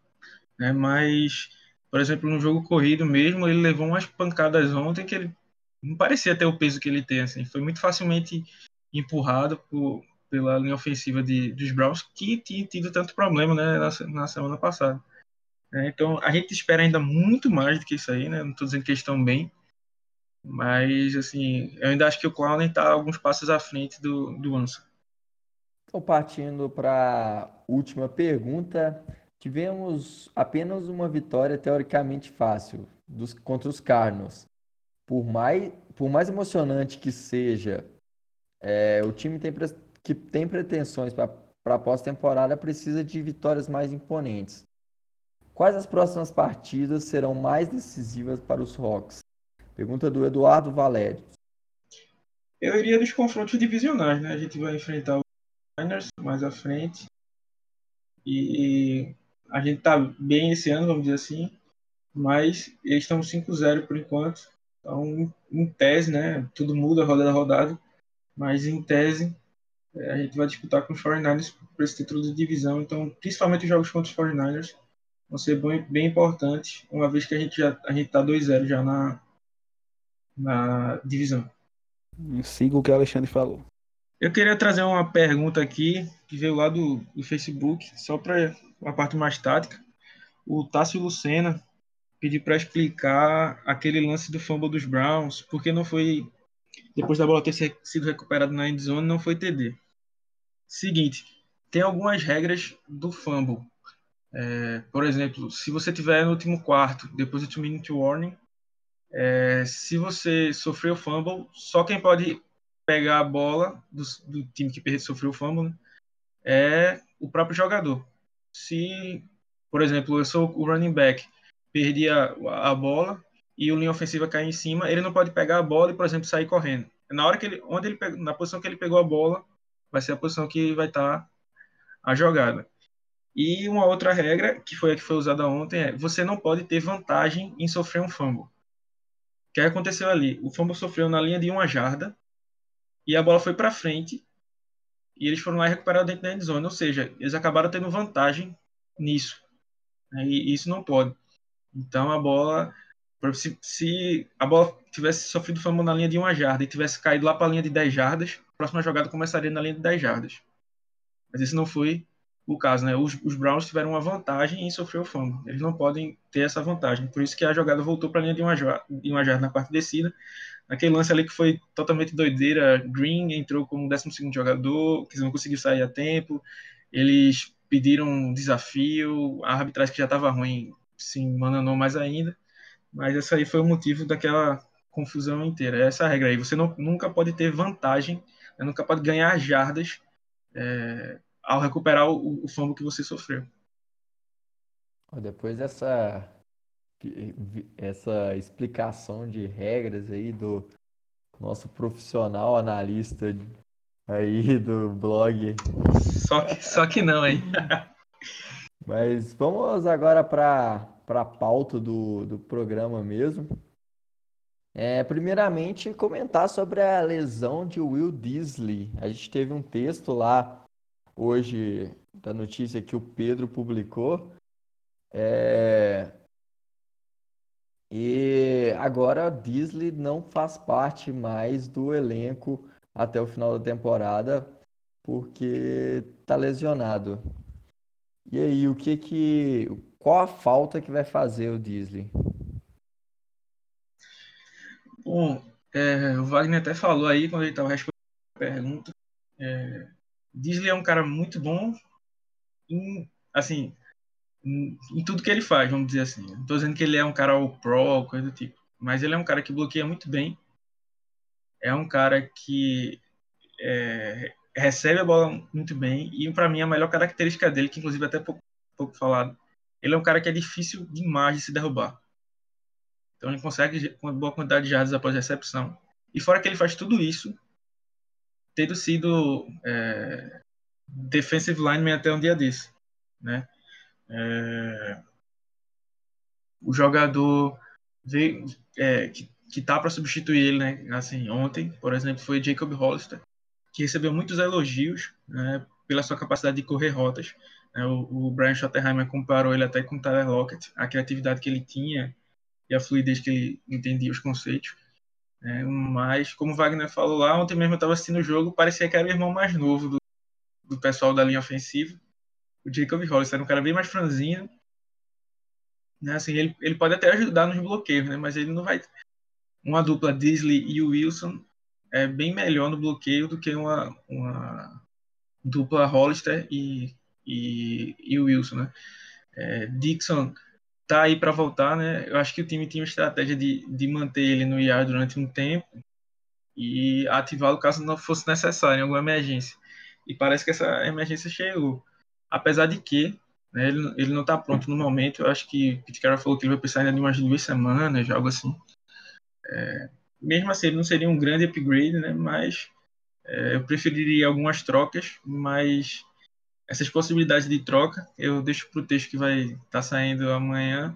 né, mas, por exemplo, no jogo corrido mesmo, ele levou umas pancadas ontem que ele não parecia ter o peso que ele tem, assim, foi muito facilmente empurrado por, pela linha ofensiva de, dos Browns, que tinha tido tanto problema né, na, na semana passada. É, então, a gente espera ainda muito mais do que isso aí, né? Não estou dizendo que eles estão bem, mas, assim, eu ainda acho que o Clown está alguns passos à frente do, do Ansa. Então, partindo para a última pergunta, tivemos apenas uma vitória teoricamente fácil dos, contra os Cardinals. Por mais, por mais emocionante que seja é, o time tem, que tem pretensões para a pós-temporada precisa de vitórias mais imponentes. Quais as próximas partidas serão mais decisivas para os Hawks? Pergunta do Eduardo Valério. Eu iria dos confrontos divisionais, né? A gente vai enfrentar os Niners mais à frente. E a gente tá bem esse ano, vamos dizer assim. Mas eles estão 5-0 por enquanto. Então, em tese, né? Tudo muda rodada a rodada mas em tese é, a gente vai disputar com os 49ers por esse título de divisão, então principalmente os jogos contra os 49ers vão ser bem, bem importantes, uma vez que a gente já a gente tá 2-0 já na na divisão. Siga o que o Alexandre falou. Eu queria trazer uma pergunta aqui que veio lá do, do Facebook, só para a parte mais tática. O Tássio Lucena pediu para explicar aquele lance do fumble dos Browns, porque não foi depois da bola ter sido recuperada na endzone, não foi TD. Seguinte, tem algumas regras do fumble. É, por exemplo, se você tiver no último quarto, depois do two minute warning, é, se você sofreu fumble, só quem pode pegar a bola do, do time que sofreu o fumble né, é o próprio jogador. Se, por exemplo, eu sou o running back, perdi a, a bola, e o linha ofensiva cair em cima, ele não pode pegar a bola e, por exemplo, sair correndo. Na hora que ele, onde ele na posição que ele pegou a bola, vai ser a posição que vai estar tá a jogada. E uma outra regra, que foi a que foi usada ontem, é você não pode ter vantagem em sofrer um fumble. O que aconteceu ali? O fumble sofreu na linha de uma jarda e a bola foi para frente e eles foram lá e recuperaram dentro da endzone. Ou seja, eles acabaram tendo vantagem nisso. E isso não pode. Então a bola se, se, a bola tivesse sofrido fumble na linha de uma jarda e tivesse caído lá para a linha de 10 jardas, a próxima jogada começaria na linha de 10 jardas. Mas esse não foi o caso, né? Os, os Browns tiveram uma vantagem em sofrer o fumble. Eles não podem ter essa vantagem. Por isso que a jogada voltou para a linha de uma, de uma jarda na parte descida. Naquele lance ali que foi totalmente doideira, Green entrou como 12 jogador, que não conseguiu sair a tempo. Eles pediram um desafio, a arbitragem que já estava ruim se enganou mais ainda. Mas essa aí foi o motivo daquela confusão inteira. É essa regra aí. Você não, nunca pode ter vantagem, né? nunca pode ganhar jardas é, ao recuperar o, o fumble que você sofreu. Depois dessa essa explicação de regras aí do nosso profissional analista aí do blog. Só que, só que não, hein? Mas vamos agora para para a pauta do, do programa mesmo. É, primeiramente, comentar sobre a lesão de Will Disley. A gente teve um texto lá hoje da notícia que o Pedro publicou. É... E agora Disley não faz parte mais do elenco até o final da temporada porque tá lesionado. E aí, o que que qual a falta que vai fazer o Disley? Bom, é, o Wagner até falou aí quando ele estava respondendo a pergunta. É, Disley é um cara muito bom em, assim, em, em, tudo que ele faz, vamos dizer assim. Não tô dizendo que ele é um cara all pro, coisa do tipo, mas ele é um cara que bloqueia muito bem. É um cara que é, recebe a bola muito bem e para mim a melhor característica dele, que inclusive até pouco, pouco falado, ele é um cara que é difícil demais de se derrubar. Então ele consegue com boa quantidade de jardas após recepção. E fora que ele faz tudo isso, tendo sido é, defensive lineman até um dia desse, né? É, o jogador veio, é, que, que tá para substituir ele, né? Assim, ontem, por exemplo, foi Jacob Hollister, que recebeu muitos elogios né, pela sua capacidade de correr rotas. Né? O, o Brian Schottenheimer comparou ele até com o Tyler Lockett, a criatividade que ele tinha e a fluidez que ele entendia os conceitos. É, mas, como o Wagner falou lá, ontem mesmo eu estava assistindo o jogo, parecia que era o irmão mais novo do, do pessoal da linha ofensiva. O Jacob Hollis era um cara bem mais franzino. Né? Assim, ele, ele pode até ajudar nos bloqueios, né? mas ele não vai. Uma dupla Disley e Wilson é bem melhor no bloqueio do que uma, uma dupla Hollister e, e, e Wilson. Né? É, Dixon tá aí para voltar, né? Eu acho que o time tinha uma estratégia de, de manter ele no IAR durante um tempo e ativá-lo caso não fosse necessário em alguma emergência. E parece que essa emergência chegou. Apesar de que né, ele, ele não está pronto no momento, eu acho que o Pete Carroll falou que ele vai precisar ainda de umas duas semanas, algo assim. É, mesmo assim, ele não seria um grande upgrade, né? Mas é, eu preferiria algumas trocas, mas essas possibilidades de troca eu deixo para o texto que vai estar tá saindo amanhã,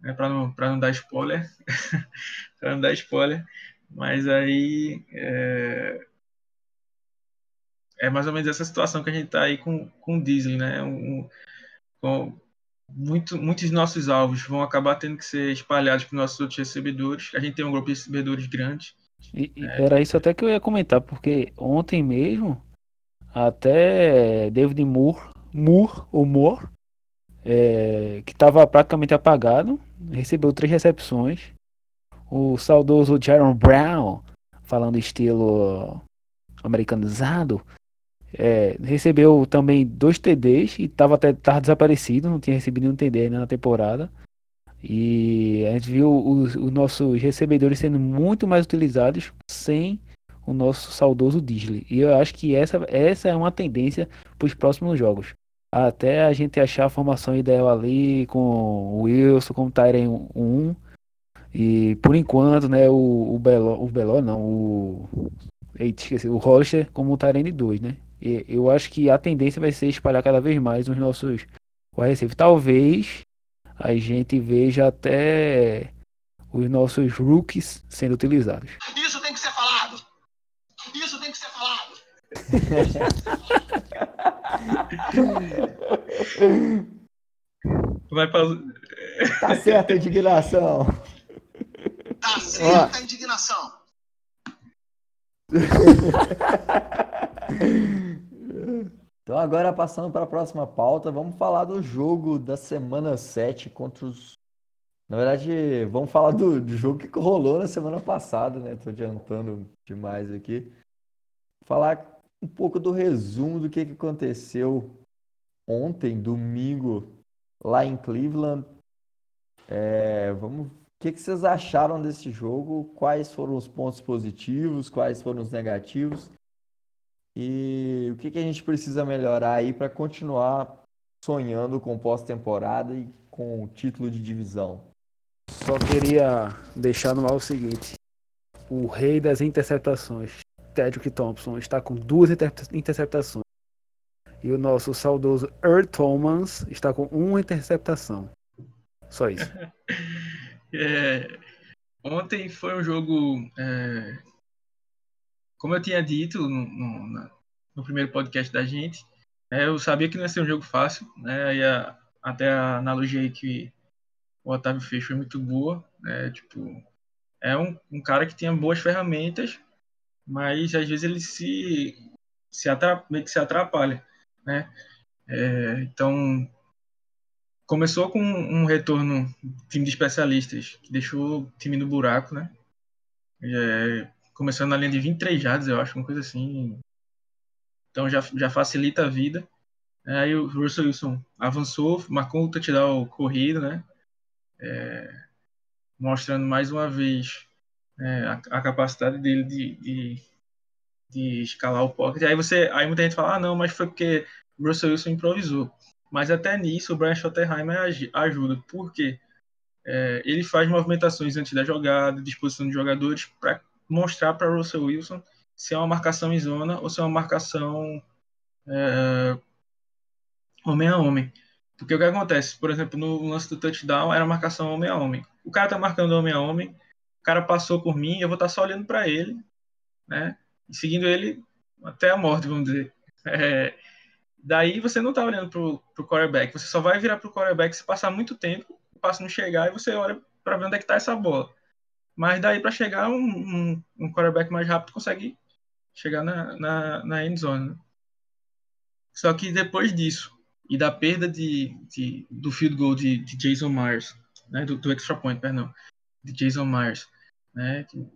né, para não, não dar spoiler, para não dar spoiler, mas aí é, é, mais ou menos essa situação que a gente está aí com, com o Disney, né? Um, com, muito, muitos nossos alvos vão acabar tendo que ser espalhados para os nossos outros recebedores. A gente tem um grupo de recebedores grande. E, é, era isso até que eu ia comentar, porque ontem mesmo até David Moore, Moore ou Moore, é, que estava praticamente apagado, recebeu três recepções. O saudoso Jaron Brown, falando estilo americanizado, é, recebeu também dois TDs e estava até tava desaparecido, não tinha recebido nenhum TD ainda na temporada. E a gente viu os, os nossos recebedores sendo muito mais utilizados sem o nosso saudoso Disley. E eu acho que essa, essa é uma tendência para os próximos jogos. Até a gente achar a formação ideal ali com o Wilson, com o Tyren 1. E por enquanto, né, o, o Belo, o Belo não, o Eita, esqueci, o Rocher como o Tyrene 2, né? E eu acho que a tendência vai ser espalhar cada vez mais os nossos wide Talvez a gente veja até os nossos rookies sendo utilizados. Isso tem que ser falado. Isso tem que ser falado. Vai pra... Tá certa a indignação. Tá certa a indignação. então agora passando para a próxima pauta, vamos falar do jogo da semana 7 contra os na verdade, vamos falar do, do, jogo que rolou na semana passada, né? Tô adiantando demais aqui. Falar um pouco do resumo do que, aconteceu ontem, domingo, lá em Cleveland. É, vamos, o que, vocês acharam desse jogo? Quais foram os pontos positivos? Quais foram os negativos? E o que a gente precisa melhorar aí para continuar sonhando com pós-temporada e com o título de divisão? Só queria deixar no ar o seguinte: o rei das interceptações, Tedrick Thompson, está com duas interceptações. E o nosso saudoso Earl Thomas está com uma interceptação. Só isso. é, ontem foi um jogo. É, como eu tinha dito no, no, no, primeiro podcast da gente, é, eu sabia que não ia ser um jogo fácil, né? E a, até a analogia aí que o Otávio fez foi muito boa. Né? Tipo, é um, um cara que tinha boas ferramentas, mas às vezes ele se, se, atrapalha, se atrapalha. Né? É, então, começou com um retorno time de especialistas, que deixou o time no buraco, né? É, começando na linha de 23 jardas, eu acho, uma coisa assim. Então já, já facilita a vida. Aí o Russell Wilson avançou, marcou o touchdown corrido, né? É, mostrando mais uma vez é, a, a, capacidade dele de, de, de, escalar o pocket. Aí você, aí muita gente fala, ah, não, mas foi porque o Russell Wilson improvisou. Mas até nisso o Brian Schottenheimer ajuda, porque é, ele faz movimentações antes da jogada, disposição de jogadores, para mostrar para Russell Wilson se é uma marcação em zona ou se é uma marcação é, homem a homem. Porque o que acontece, por exemplo, no lance do touchdown era marcação homem a homem. O cara tá marcando homem a homem, cara passou por mim, eu vou estar só olhando para ele, né? E seguindo ele até a morte, vamos dizer. É, daí você não tá olhando pro, pro quarterback, você só vai virar pro quarterback se passar muito tempo, o passo não chegar e você olha para ver onde é que tá essa bola. Mas daí para chegar, um, um, um, quarterback mais rápido consegue chegar na, na, na end zone. Né? Só que depois disso, e da perda de, de do field goal de, de Jason Myers, né, do, do, extra point, perdão, de Jason Myers, né, que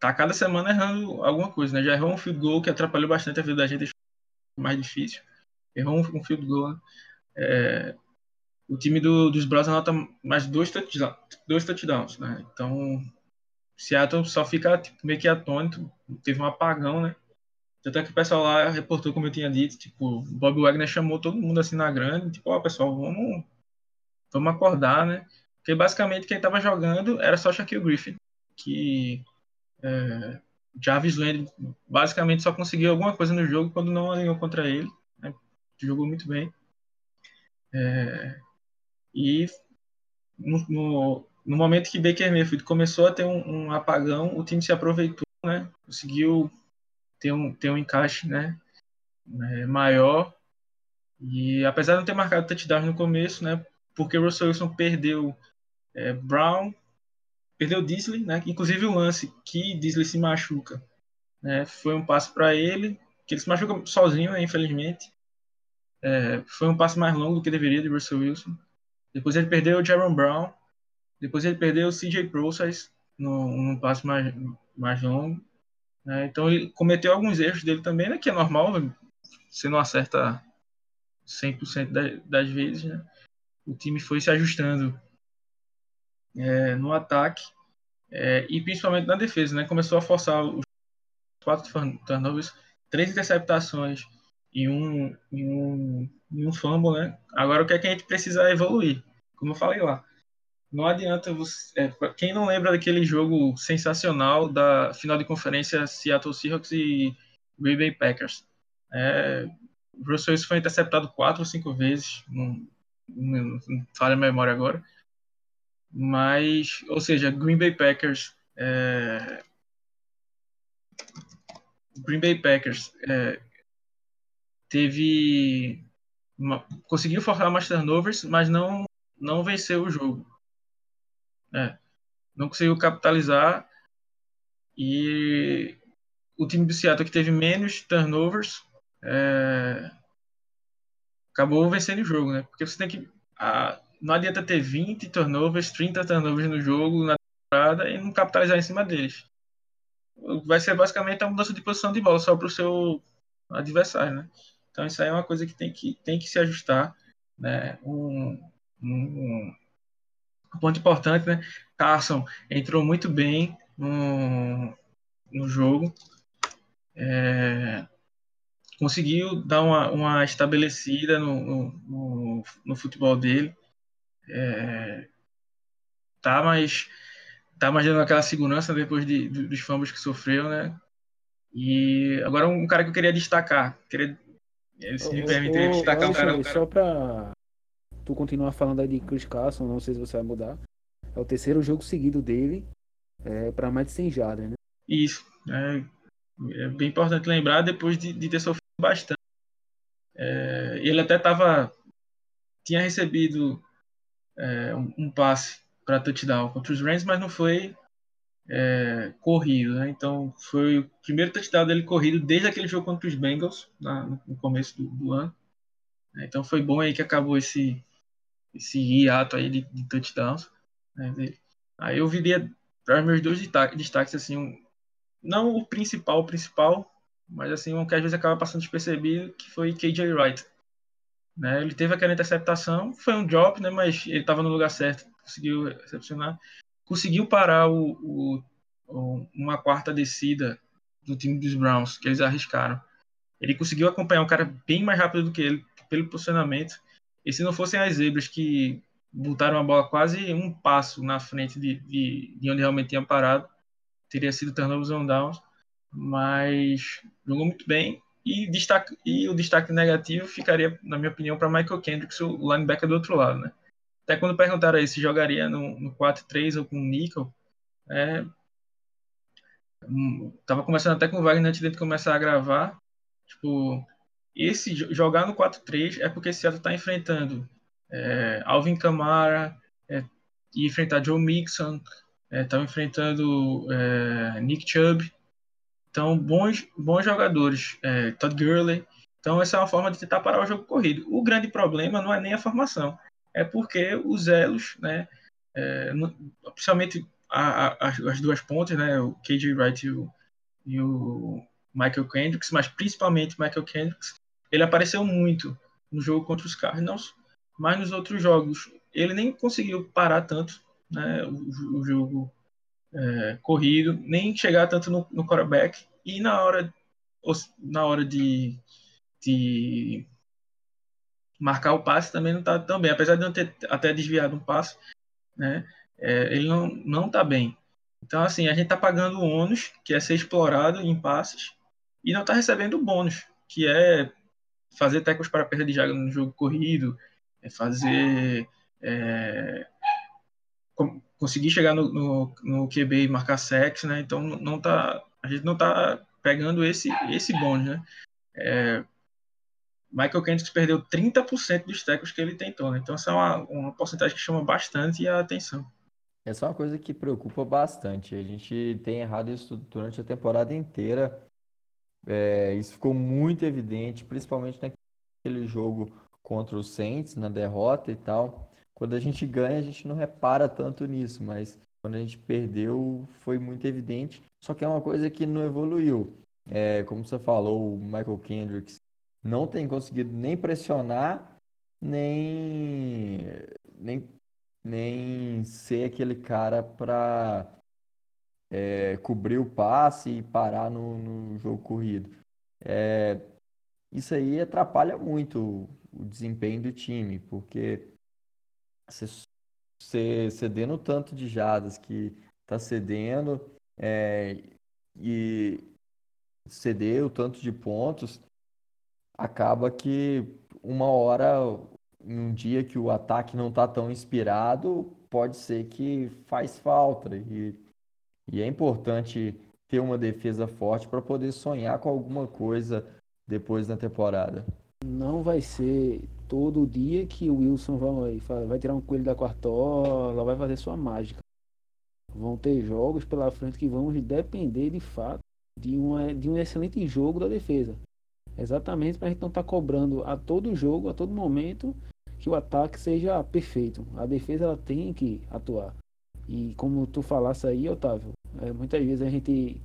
tá cada semana errando alguma coisa, né, já errou um field goal que atrapalhou bastante a vida da gente, mais difícil, errou um, field goal, né, é, o time do, dos Bros anota mais dois touchdowns, dois touchdowns, né, então Seattle só fica tipo, meio que atônito, teve um apagão, né, até que o pessoal lá reportou, como eu tinha dito, tipo, Bob Wagner chamou todo mundo assim na grande, tipo, ó, oh, pessoal, vamos, vamos acordar, né? Porque basicamente quem tava jogando era só Shaquille Griffin, que é, Jarvis Landry basicamente só conseguiu alguma coisa no jogo quando não alinhou contra ele, né? Jogou muito bem. É, e no, no, no, momento que Baker Mayfield começou a ter um, um apagão, o time se aproveitou, né? Conseguiu ter um, ter um encaixe né, é, maior. E apesar de não ter marcado touchdown no começo, né, porque Russell Wilson perdeu é, Brown, perdeu Disley, né, inclusive o lance que Disley se machuca, né, foi um passe para ele, que ele se machuca sozinho, infelizmente. É, foi um passe mais longo do que deveria de Russell Wilson. Depois ele perdeu o Jaron Brown. Depois ele perdeu o CJ Process num, passe mais, mais longo. Né? Então ele cometeu alguns erros dele também, né? que é normal, você não acerta 100% das vezes. Né? O time foi se ajustando é, no ataque é, e principalmente na defesa. Né? Começou a forçar os quatro turnovers, três interceptações e um, e um, e um fumble. Né? Agora o que, é que a gente precisa evoluir? Como eu falei lá, não adianta você. É, quem não lembra daquele jogo sensacional da final de conferência Seattle Seahawks e Green Bay Packers? É, Russell foi interceptado quatro ou cinco vezes, não, não, não falha a memória agora. Mas, ou seja, Green Bay Packers. É, Green Bay Packers é, teve. Uma, conseguiu forçar mais turnovers, mas não, não venceu o jogo. É, não conseguiu capitalizar e o time do Seattle que teve menos turnovers é, acabou vencendo o jogo, né? Porque você tem que a, não adianta ter 20 turnovers, 30 turnovers no jogo na temporada e não capitalizar em cima deles. Vai ser basicamente a mudança de posição de bola só para o seu adversário, né? Então isso aí é uma coisa que tem que, tem que se ajustar, né? Um, um, um ponto importante, né? Carson entrou muito bem no, no jogo. É, conseguiu dar uma, uma estabelecida no, no, no futebol dele. É, tá mais tá mais dando aquela segurança depois de, dos fumbles que sofreu, né? E agora um cara que eu queria destacar, queria se me permitir destacar um cara. Só para tu continuar falando aí de Chris Carson, não sei se você vai mudar. É o terceiro jogo seguido dele é, para mais de 100 jardas, né? Isso. É, é bem importante lembrar depois de, de ter sofrido bastante. É, ele até estava tinha recebido é, um, passe para touchdown contra os Rams, mas não foi é, corrido, né? Então foi o primeiro touchdown dele corrido desde aquele jogo contra os Bengals na, no começo do, do, ano. Então foi bom aí que acabou esse esse hiato aí de, de touchdowns. Né, aí eu viria para meus dois destaques assim, um, não o principal, o principal, mas assim um que às vezes acaba passando despercebido, que foi KJ Wright. Né? Ele teve aquela interceptação, foi um drop, né? Mas ele estava no lugar certo, conseguiu recepcionar, conseguiu parar o, o, o, uma quarta descida do time dos Browns que eles arriscaram. Ele conseguiu acompanhar um cara bem mais rápido do que ele pelo posicionamento. E se não fossem as zebras que botaram a bola quase um passo na frente de, de, de onde realmente tinha parado, teria sido turnovers on downs. Mas jogou muito bem e, destaque, e o destaque negativo ficaria, na minha opinião, para Michael Kendricks, o linebacker do outro lado, né? Até quando perguntaram aí se jogaria no, no 4-3 ou com o Nickel, é, hum, tava conversando até com o Wagner antes de começar a gravar, tipo, esse jogar no 4-3 é porque Seattle está enfrentando é, Alvin Kamara, é, e enfrentar Joe Mixon, estava é, enfrentando é, Nick Chubb, então, bons, bons jogadores. É, Todd Gurley. Então, essa é uma forma de tentar parar o jogo corrido. O grande problema não é nem a formação, é porque os elos, né, é, principalmente a, a, as duas pontes, né, o KJ Wright e o, e o Michael Kendricks, mas principalmente Michael Kendricks, ele apareceu muito no jogo contra os Cardinals, mas nos outros jogos ele nem conseguiu parar tanto né, o, o jogo é, corrido, nem chegar tanto no, no quarterback. E na hora, na hora de, de marcar o passe também não está tão bem. Apesar de não ter até desviado um passe, né, é, ele não, não tá bem. Então, assim, a gente está pagando o ônus, que é ser explorado em passes, e não está recebendo o bônus, que é fazer tecos para perda de jaga no jogo corrido, é fazer é, conseguir chegar no, no, no QB e marcar sexo, né? Então não tá, a gente não tá pegando esse esse bônus, né? É, Michael Kendricks perdeu 30% dos tecos que ele tentou, né? Então essa é uma, uma porcentagem que chama bastante a atenção. Essa é uma coisa que preocupa bastante. A gente tem errado isso durante a temporada inteira. É, isso ficou muito evidente, principalmente naquele jogo contra o Saints, na derrota e tal. Quando a gente ganha, a gente não repara tanto nisso, mas quando a gente perdeu, foi muito evidente. Só que é uma coisa que não evoluiu. É, como você falou, o Michael Kendricks não tem conseguido nem pressionar, nem, nem, nem ser aquele cara para é, cobrir o passe e parar no, no jogo corrido. É, isso aí atrapalha muito o, o desempenho do time, porque você cedendo o tanto de jadas que está cedendo é, e ceder o tanto de pontos, acaba que uma hora, em um dia que o ataque não está tão inspirado, pode ser que faz falta. E, e é importante ter uma defesa forte para poder sonhar com alguma coisa depois da temporada. Não vai ser todo dia que o Wilson vai, vai tirar um coelho da quartola, vai fazer sua mágica. Vão ter jogos pela frente que vão depender de fato de, uma, de um excelente jogo da defesa. Exatamente para a gente não estar tá cobrando a todo jogo, a todo momento, que o ataque seja perfeito. A defesa ela tem que atuar. E como tu falasse aí, Otávio, é, muitas vezes a gente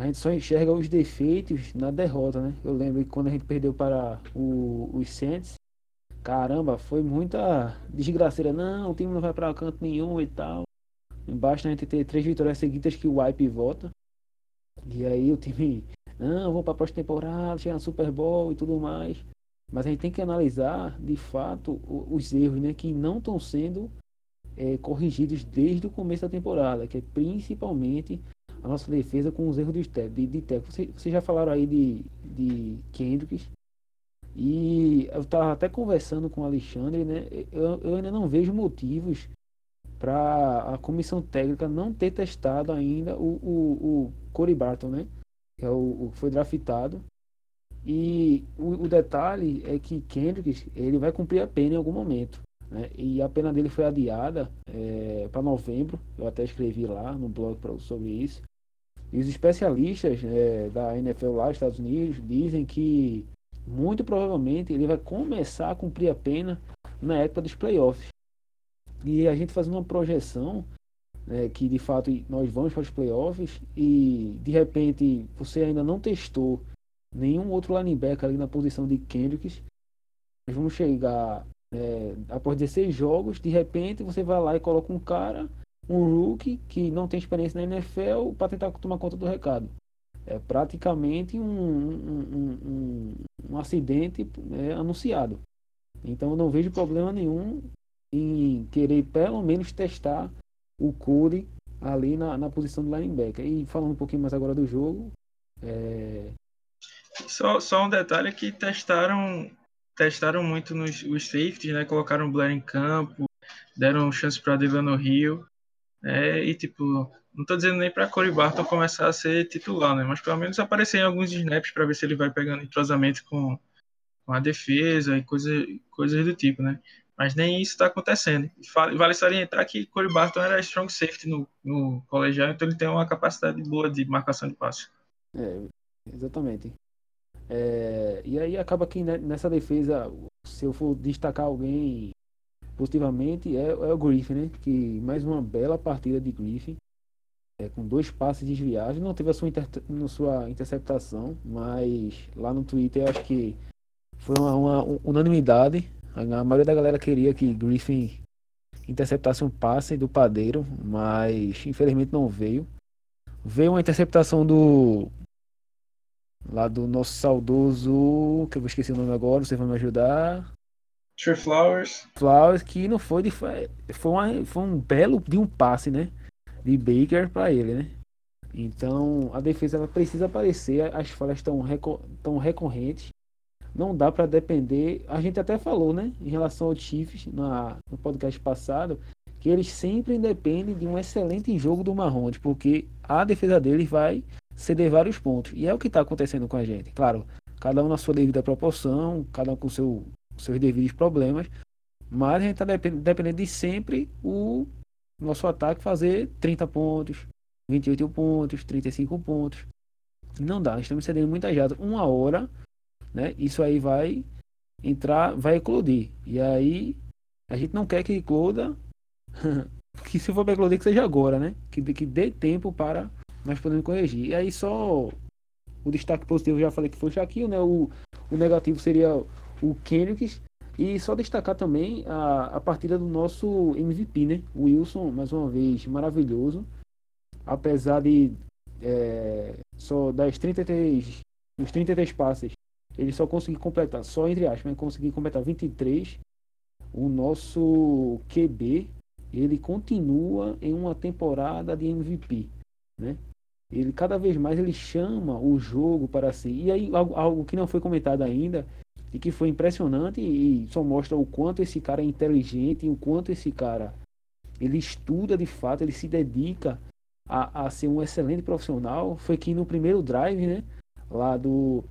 a gente só enxerga os defeitos na derrota, né? Eu lembro que quando a gente perdeu para o, os Saints, caramba, foi muita desgraceira. Não, o time não vai para canto nenhum e tal. Basta a gente ter três vitórias seguidas que o wipe volta. E aí o time, não, vou para a próxima temporada, chegar no Super Bowl e tudo mais. Mas a gente tem que analisar, de fato, os erros né, que não estão sendo é, corrigidos desde o começo da temporada, que é principalmente a nossa defesa com os erros de, de, de Vocês você já falaram aí de, de Kendricks, e eu estava até conversando com o Alexandre, né? Eu, eu ainda não vejo motivos para a comissão técnica não ter testado ainda o, o, o Corey Barton, né? Que é o, o foi draftado. E o, o, detalhe é que Kendrick ele vai cumprir a pena em algum momento. Né? E a pena dele foi adiada é, para novembro. Eu até escrevi lá no blog pra, sobre isso. E os especialistas é, da NFL lá, Estados Unidos, dizem que muito provavelmente ele vai começar a cumprir a pena na época dos playoffs. E a gente fazendo uma projeção né, que de fato nós vamos para os playoffs e de repente você ainda não testou nenhum outro linebacker ali na posição de Kendricks. Nós vamos chegar é, após 16 jogos, de repente você vai lá e coloca um cara, um rookie que não tem experiência na NFL para tentar tomar conta do recado. É praticamente um, um, um, um acidente é, anunciado. Então não vejo problema nenhum em querer pelo menos testar o Cody ali na, na posição do linebacker. E falando um pouquinho mais agora do jogo. É... Só, só um detalhe que testaram testaram muito nos os safeties, né? Colocaram o Blair em campo, deram chance para Delano Rio. É, e tipo, não tô dizendo nem para Corey Barton começar a ser titular, né? Mas pelo menos aparecer em alguns snaps para ver se ele vai pegando entrosamento com, com a defesa e coisa, coisas do tipo, né? Mas nem isso está acontecendo. Vale salientar que Corey Barton era strong safety no, no colegial, então ele tem uma capacidade boa de marcação de passe. É, exatamente. É, e aí acaba que nessa defesa, se eu for destacar alguém positivamente, é, é o Griffin, né? Que mais uma bela partida de Griffin. É, com dois passes desviados. Não teve a sua, inter... sua interceptação, mas lá no Twitter acho que foi uma, uma unanimidade a maioria da galera queria que Griffin interceptasse um passe do padeiro, mas infelizmente não veio. Veio uma interceptação do. Lá do nosso saudoso. Que eu vou esquecer o nome agora, você vai me ajudar. Trey Flowers. Flowers, que não foi de. Foi, uma, foi um belo de um passe, né? De Baker para ele, né? Então a defesa precisa aparecer, as falhas estão recor recorrentes não dá para depender. A gente até falou, né, em relação ao Chiefs na, no podcast passado, que eles sempre dependem de um excelente jogo do Marrone, porque a defesa deles vai ceder vários pontos. E é o que está acontecendo com a gente. Claro, cada um na sua devida proporção, cada um com seu, seus devidos problemas, mas a gente está dependendo de sempre o nosso ataque fazer 30 pontos, 28 pontos, 35 pontos. Não dá, estamos cedendo muita jato. Uma hora né? Isso aí vai entrar, vai eclodir. E aí a gente não quer que ecloda, que se for para eclodir que seja agora, né? Que, que dê tempo para nós podermos corrigir. E aí só o destaque positivo já falei que foi o Shaquille, né? O, o negativo seria o Kendricks. E só destacar também a, a partida do nosso MVP, né? Wilson, mais uma vez, maravilhoso. Apesar de é, só das 33, os 33 passes ele só conseguiu completar, só entre aspas, conseguiu completar 23. O nosso QB, ele continua em uma temporada de MVP, né? Ele cada vez mais ele chama o jogo para si. E aí algo, algo que não foi comentado ainda e que foi impressionante e só mostra o quanto esse cara é inteligente e o quanto esse cara ele estuda de fato, ele se dedica a, a ser um excelente profissional, foi que no primeiro drive, né, lá do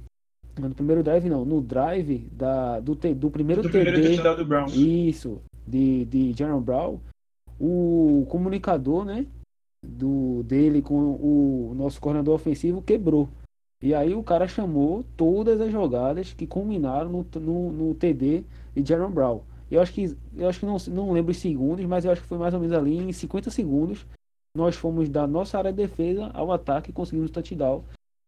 no primeiro drive não, no drive da, do, do primeiro do TD. Primeiro do Brown. Isso, de, de Jaron Brown. O comunicador, né? Do, dele com o nosso coordenador ofensivo quebrou. E aí o cara chamou todas as jogadas que culminaram no, no, no TD de Jaron Brown. Eu acho que, eu acho que não, não lembro os segundos, mas eu acho que foi mais ou menos ali em 50 segundos. Nós fomos da nossa área de defesa ao ataque e conseguimos touchdown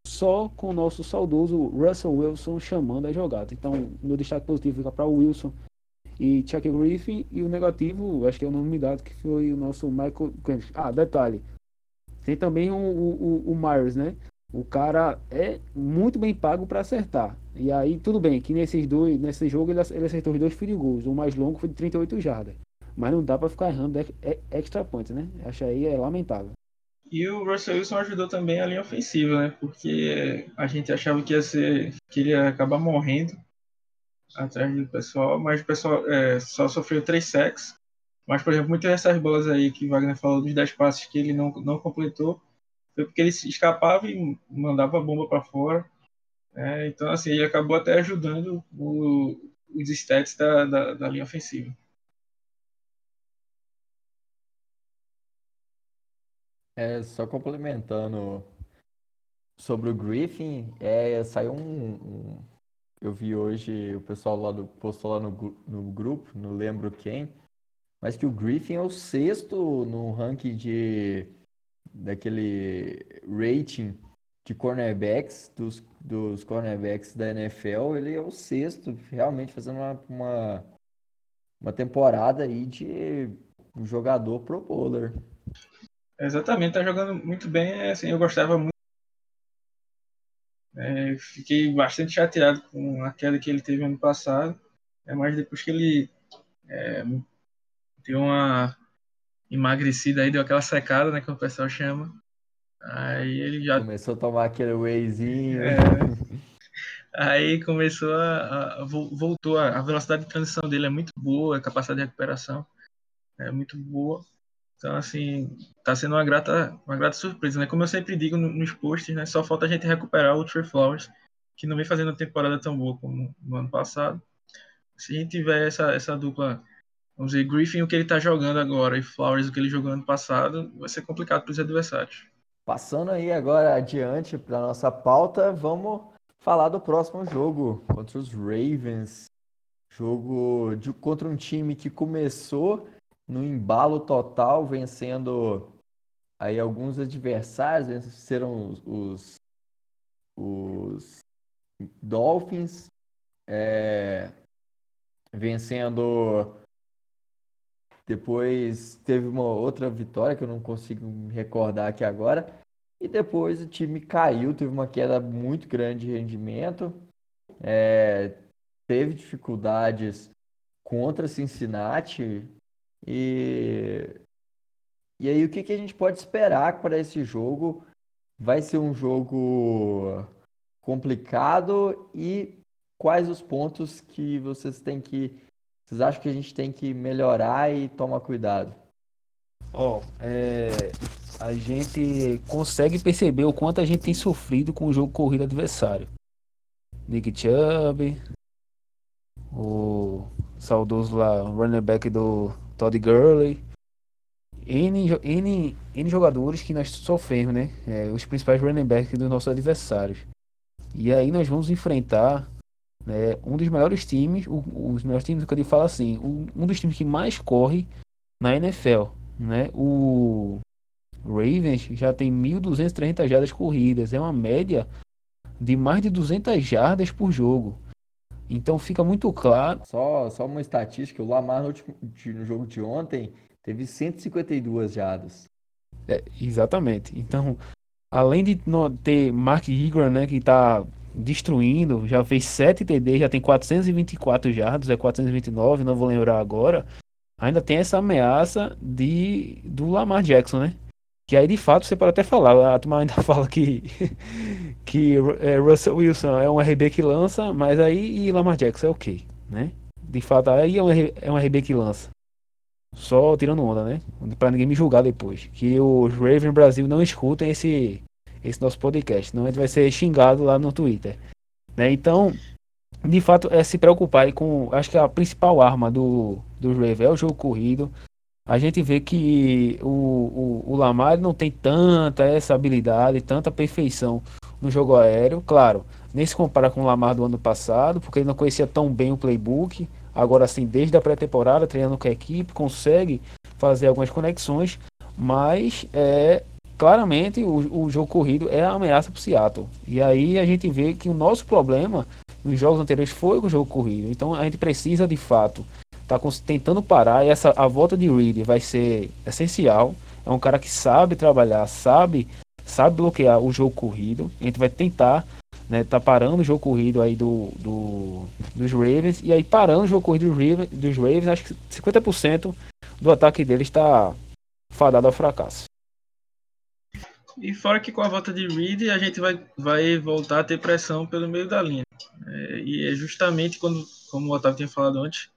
só com o nosso saudoso Russell Wilson chamando a jogada. Então, meu destaque positivo fica para o Wilson e Chuck Griffin, e o negativo, acho que é o nome dado, que foi o nosso Michael Ah, detalhe, tem também o, o, o Myers, né? O cara é muito bem pago para acertar. E aí, tudo bem, que nesses dois, nesse jogo ele, acertou os dois field. O mais longo foi de 38 jardas. Mas não dá para ficar errando extra points, né? Acho aí é lamentável. E o Russell Wilson ajudou também a linha ofensiva, né? Porque a gente achava que ia ser. que ele ia acabar morrendo atrás do pessoal, mas o pessoal é, só sofreu três sacks. Mas, por exemplo, muitas dessas bolas aí que Wagner falou dos 10 passes que ele não, não completou, porque ele escapava e mandava a bomba para fora. É, então, assim, ele acabou até ajudando o, os stats da, da, da linha ofensiva. É, só complementando sobre o Griffin, é, saiu um, um, Eu vi hoje o pessoal lá do, postou lá no, no grupo, não lembro quem, mas que o Griffin é o sexto no ranking de daquele rating de cornerbacks, dos, dos cornerbacks da NFL, ele é o sexto, realmente fazendo uma, uma, uma temporada aí de um jogador pro bowler. Exatamente, tá jogando muito bem. É, assim, eu gostava muito. É, fiquei bastante chateado com a queda que ele teve ano passado. É, mas depois que ele é, deu uma emagrecida aí, deu aquela secada, né, que o pessoal chama. Aí ele já. Começou a tomar aquele wheyzinho. É, aí começou a, a, voltou a, a velocidade de transição dele é muito boa, a capacidade de recuperação é muito boa. Então, assim, tá sendo uma grata, uma grata surpresa, né? Como eu sempre digo nos posts, né? Só falta a gente recuperar o Trey Flowers, que não vem fazendo uma temporada tão boa como no ano passado. Se a gente tiver essa, essa dupla, vamos dizer, Griffin o que ele tá jogando agora e Flowers o que ele jogou ano passado, vai ser complicado para os adversários. Passando aí agora adiante para nossa pauta, vamos falar do próximo jogo contra os Ravens. Jogo de, contra um time que começou no embalo total, vencendo aí alguns adversários, venceram os, os, os Dolphins, é, vencendo. Depois teve uma outra vitória que eu não consigo me recordar aqui agora. E depois o time caiu, teve uma queda muito grande de rendimento. É, teve dificuldades contra Cincinnati, e, e aí, o que, que a gente pode esperar para esse jogo? Vai ser um jogo complicado e quais os pontos que vocês têm que. Vocês acham que a gente tem que melhorar e tomar cuidado? Ó, oh, é, a gente consegue perceber o quanto a gente tem sofrido com o jogo corrido adversário. Nick Chubb, o saudoso lá, running back do Todd Gurley, N, N, N jogadores que nós sofremos, né? É, os principais running backs dos nossos adversários. E aí nós vamos enfrentar né, um dos melhores times, o, os melhores times que eu falo assim, um, um dos times que mais corre na NFL, né? O Ravens já tem 1.230 jardas corridas, é uma média de mais de 200 jardas por jogo. Então fica muito claro. Só, só uma estatística: o Lamar no, último, no jogo de ontem teve 152 jardas. É, exatamente. Então, além de ter Mark Ingram, né, que está destruindo, já fez 7 TD, já tem 424 jardas, é 429, não vou lembrar agora. Ainda tem essa ameaça de do Lamar Jackson, né? Que aí de fato você pode até falar, a turma ainda fala que, que é, Russell Wilson é um RB que lança, mas aí e Lamar Jackson é o okay, né? De fato, aí é um, é um RB que lança. Só tirando onda, né? Pra ninguém me julgar depois. Que os Raven Brasil não escutem esse, esse nosso podcast. Não a gente vai ser xingado lá no Twitter. Né? Então, de fato, é se preocupar com. Acho que a principal arma do, do Raven é o jogo corrido a gente vê que o, o, o Lamar não tem tanta essa habilidade, tanta perfeição no jogo aéreo. Claro, nem se compara com o Lamar do ano passado, porque ele não conhecia tão bem o playbook. Agora, assim, desde a pré-temporada, treinando com a equipe, consegue fazer algumas conexões, mas é claramente o, o jogo corrido é a ameaça para o Seattle. E aí a gente vê que o nosso problema nos jogos anteriores foi o jogo corrido. Então a gente precisa de fato tá tentando parar. E essa, a volta de Reed vai ser essencial. É um cara que sabe trabalhar, sabe, sabe bloquear o jogo corrido. A gente vai tentar, né, tá parando o jogo corrido aí do, do dos Ravens. E aí parando o jogo corrido dos Ravens, dos Ravens acho que 50% do ataque deles está fadado ao fracasso. E fora que com a volta de Reed a gente vai, vai voltar a ter pressão pelo meio da linha. É, e é justamente quando, como o Otávio tinha falado antes,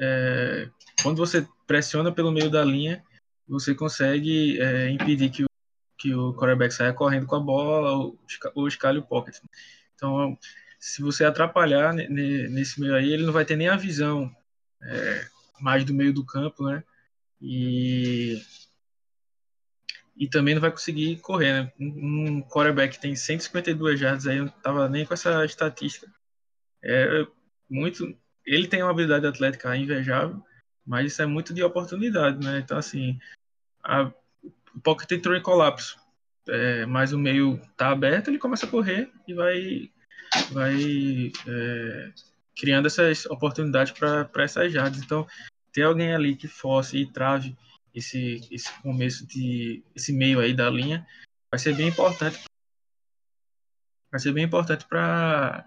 é, quando você pressiona pelo meio da linha, você consegue é, impedir que o, que o quarterback saia correndo com a bola ou, ou escalhe o pocket. Então, se você atrapalhar nesse meio aí, ele não vai ter nem a visão é, mais do meio do campo, né? E, e também não vai conseguir correr, né? Um quarterback que tem 152 jardas aí, eu não tava nem com essa estatística. É muito. Ele tem uma habilidade atlética invejável, mas isso é muito de oportunidade, né? Então, assim, a, o pocket entrou em colapso. É, mas o meio tá aberto, ele começa a correr e vai vai é, criando essas oportunidades para essas jardas. Então, ter alguém ali que force e trave esse, esse começo de esse meio aí da linha vai ser bem importante vai ser bem importante para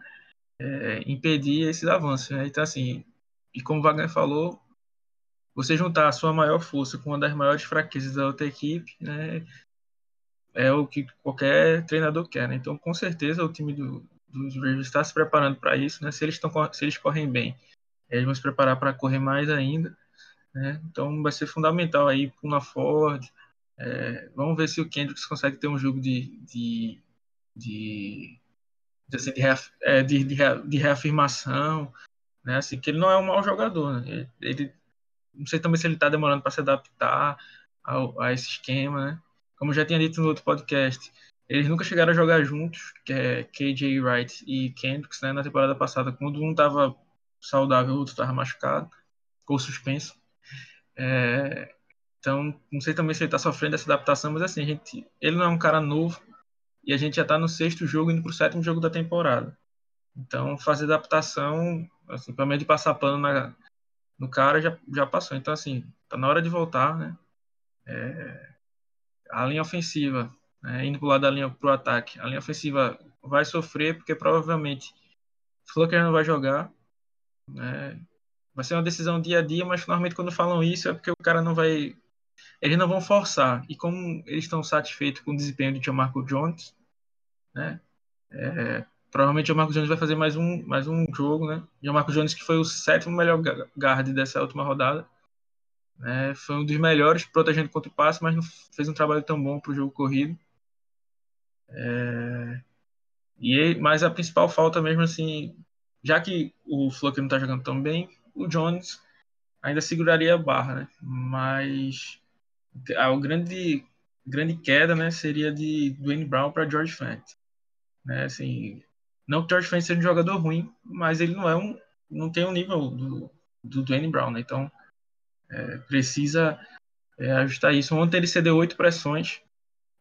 é, impedir esses avanços né? então assim e como o Wagner falou você juntar a sua maior força com uma das maiores fraquezas da outra equipe né, é o que qualquer treinador quer né? então com certeza o time do, dos Ravens está se preparando para isso, né? Se eles estão se eles correm bem, eles vão se preparar para correr mais ainda, né? Então vai ser fundamental aí na Ford. É, vamos ver se o Kendricks consegue ter um jogo de de de, de, assim, de, reaf, é, de, de, de, reafirmação, né? Assim que ele não é um mau jogador, né? ele, ele não sei também se ele está demorando para se adaptar ao, a esse esquema, né? Como já tinha dito no outro podcast, eles nunca chegaram a jogar juntos, que é KJ Wright e Kendricks, né, na temporada passada, quando um estava saudável, o outro estava machucado, ou suspenso. É, então, não sei também se ele está sofrendo essa adaptação, mas assim, gente, ele não é um cara novo e a gente já está no sexto jogo, indo para o sétimo jogo da temporada. Então, fazer adaptação, assim, pelo menos de passar pano na, no cara, já, já passou. Então, assim, tá na hora de voltar, né? É, a linha ofensiva né, indo para o lado da linha para o ataque. A linha ofensiva vai sofrer porque provavelmente Flucker não vai jogar. Né, vai ser uma decisão dia a dia, mas normalmente quando falam isso é porque o cara não vai. Eles não vão forçar. E como eles estão satisfeitos com o desempenho de Marco Jones, né? É, provavelmente o Marco Jones vai fazer mais um, mais um jogo, né? Marco Jones que foi o sétimo melhor guard dessa última rodada. Né? Foi um dos melhores protegendo contra o passe, mas não fez um trabalho tão bom para o jogo corrido. É... E, mas a principal falta mesmo assim, já que o Flock não está jogando tão bem, o Jones ainda seguraria a barra, né? Mas a grande grande queda, né, seria de Dwayne Brown para George Fant, né? Assim, não que George Fant seja um jogador ruim, mas ele não é um não tem o um nível do, do Dwayne Brown, né? Então é, precisa é, ajustar isso. Ontem ele cedeu oito pressões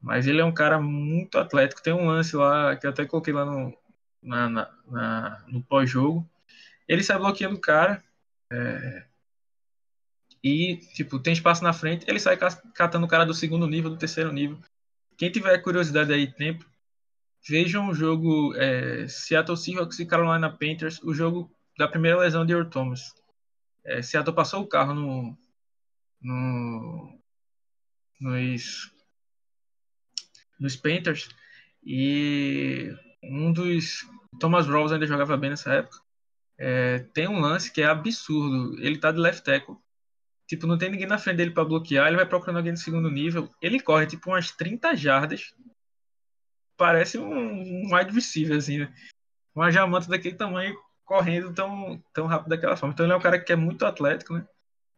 mas ele é um cara muito atlético. Tem um lance lá que eu até coloquei lá no, na, na, na, no pós-jogo. Ele sai bloqueando o cara. É, e, tipo, tem espaço na frente. Ele sai catando o cara do segundo nível, do terceiro nível. Quem tiver curiosidade aí, tempo, vejam o jogo é, Seattle Seahawks e Carolina Panthers, o jogo da primeira lesão de Earl Thomas. É, Seattle passou o carro no, no, nos nos Panthers. E um dos. Thomas Rawls ainda jogava bem nessa época. É, tem um lance que é absurdo. Ele tá de left tackle. Tipo, não tem ninguém na frente dele para bloquear. Ele vai procurando alguém de segundo nível. Ele corre tipo umas 30 jardas. Parece um, um wide receiver, assim, né? Uma jamanta daquele tamanho correndo tão, tão rápido daquela forma. Então ele é um cara que é muito atlético, né?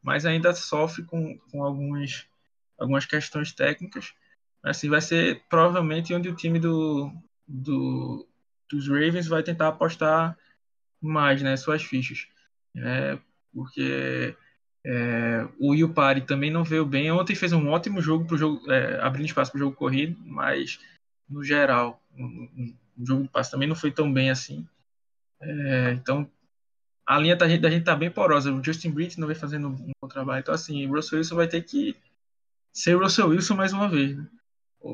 Mas ainda sofre com, com algumas, algumas questões técnicas. Assim, vai ser provavelmente onde o time do, do, dos Ravens vai tentar apostar mais, né, suas fichas. Né, porque é, o Yupari também não veio bem. Ontem fez um ótimo jogo para jogo, é, abrindo espaço para o jogo corrido, mas no geral, o jogo de passe também não foi tão bem assim. É, então, a linha da gente, da gente tá bem porosa. O Justin Britt não vem fazendo um bom trabalho. Então, assim, o Russell Wilson vai ter que ser o Russell Wilson mais uma vez. Né?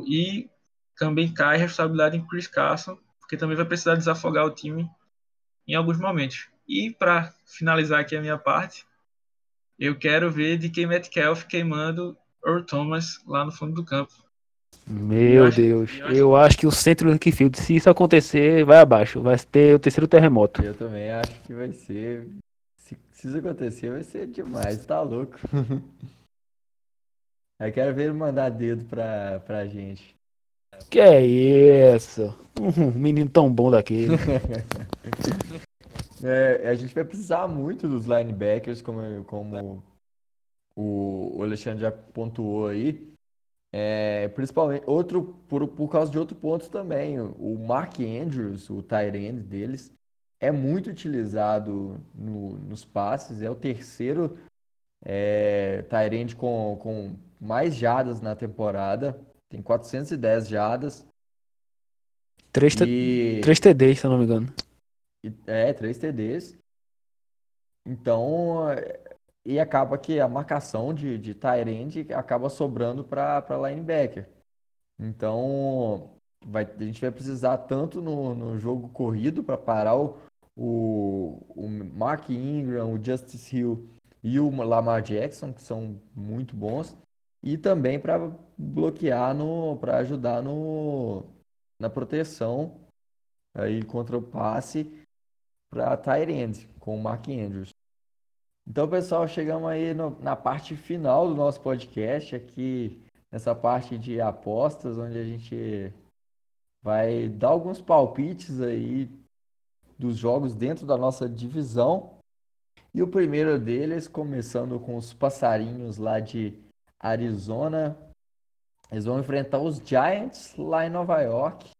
E também cai a responsabilidade em Chris Carson, porque também vai precisar desafogar o time em alguns momentos. E para finalizar aqui a minha parte, eu quero ver de quem Metcalf queimando Earl Thomas lá no fundo do campo. Meu eu Deus, acho, eu, acho... eu, acho... que o centro do Field, se isso acontecer, vai abaixo. Vai ter o terceiro terremoto. Eu também acho que vai ser. Se, se isso acontecer, vai ser demais, tá louco. Eu quero ver ele mandar dedo pra, pra gente. Que é isso? Um menino tão bom daquele. É, a gente vai precisar muito dos linebackers, como, como o, o Alexandre já pontuou aí. É, principalmente outro por, por causa de outro ponto também. O Mark Andrews, o tight end deles, é muito utilizado no, nos passes. É o terceiro é, end com, com mais jadas na temporada. Tem 410 jadas. Três, E, três TDs, se eu não me engano. É, três TDs. Então, é, e acaba que a marcação de, de end acaba sobrando para linebacker. Então, vai, a gente vai precisar tanto no, no jogo corrido para parar o, o, o Mark Ingram, o Justice Hill e o Lamar Jackson, que são muito bons, e também para bloquear no, para ajudar no, na proteção aí contra o passe para tight end com o Mark Andrews. Então, pessoal, chegamos aí no- na parte final do nosso podcast, aqui nessa parte de apostas, onde a gente vai dar alguns palpites aí dos jogos dentro da nossa divisão. E o primeiro deles, começando com os passarinhos lá de Arizona. Eles vão enfrentar os Giants lá em Nova York,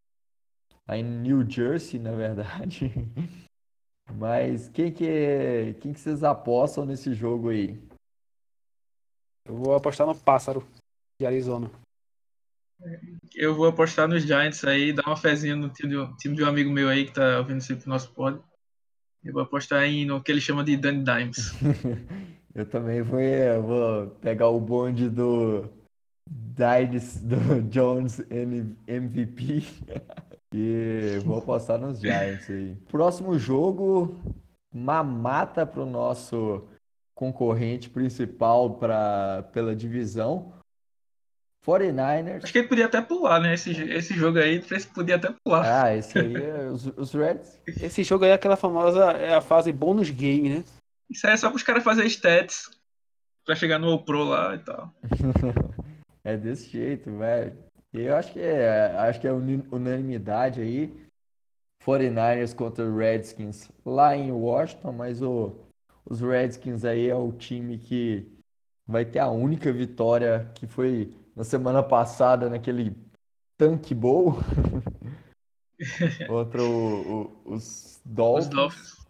lá em New Jersey, na verdade. Mas quem que, quem que vocês apostam nesse jogo aí? Eu vou apostar no pássaro de Arizona. Eu vou apostar nos Giants aí, dar uma fezinha no time de, um- time de um amigo meu aí que tá ouvindo sempre o nosso pod. Eu vou apostar em, no que ele chama de Danny Dimes. Eu também vou, eu vou pegar o bonde do Dides, do Jones MVP e vou apostar nos Giants aí. Próximo jogo, mamata pro nosso concorrente principal pra, pela divisão. 49ers. Acho que ele podia até pular, né? Esse, esse jogo aí, ele podia até pular. Ah, esse aí, é os, os Reds. Esse jogo aí é aquela famosa é a fase bônus game, né? Isso aí é só pros caras fazerem stats pra chegar no Pro lá e tal. É desse jeito, velho. Eu acho que é, acho que é unanimidade aí. 49ers contra Redskins lá em Washington, mas o, os Redskins aí é o time que vai ter a única vitória que foi na semana passada naquele Tank Bowl contra o- o- os Os Dolphins.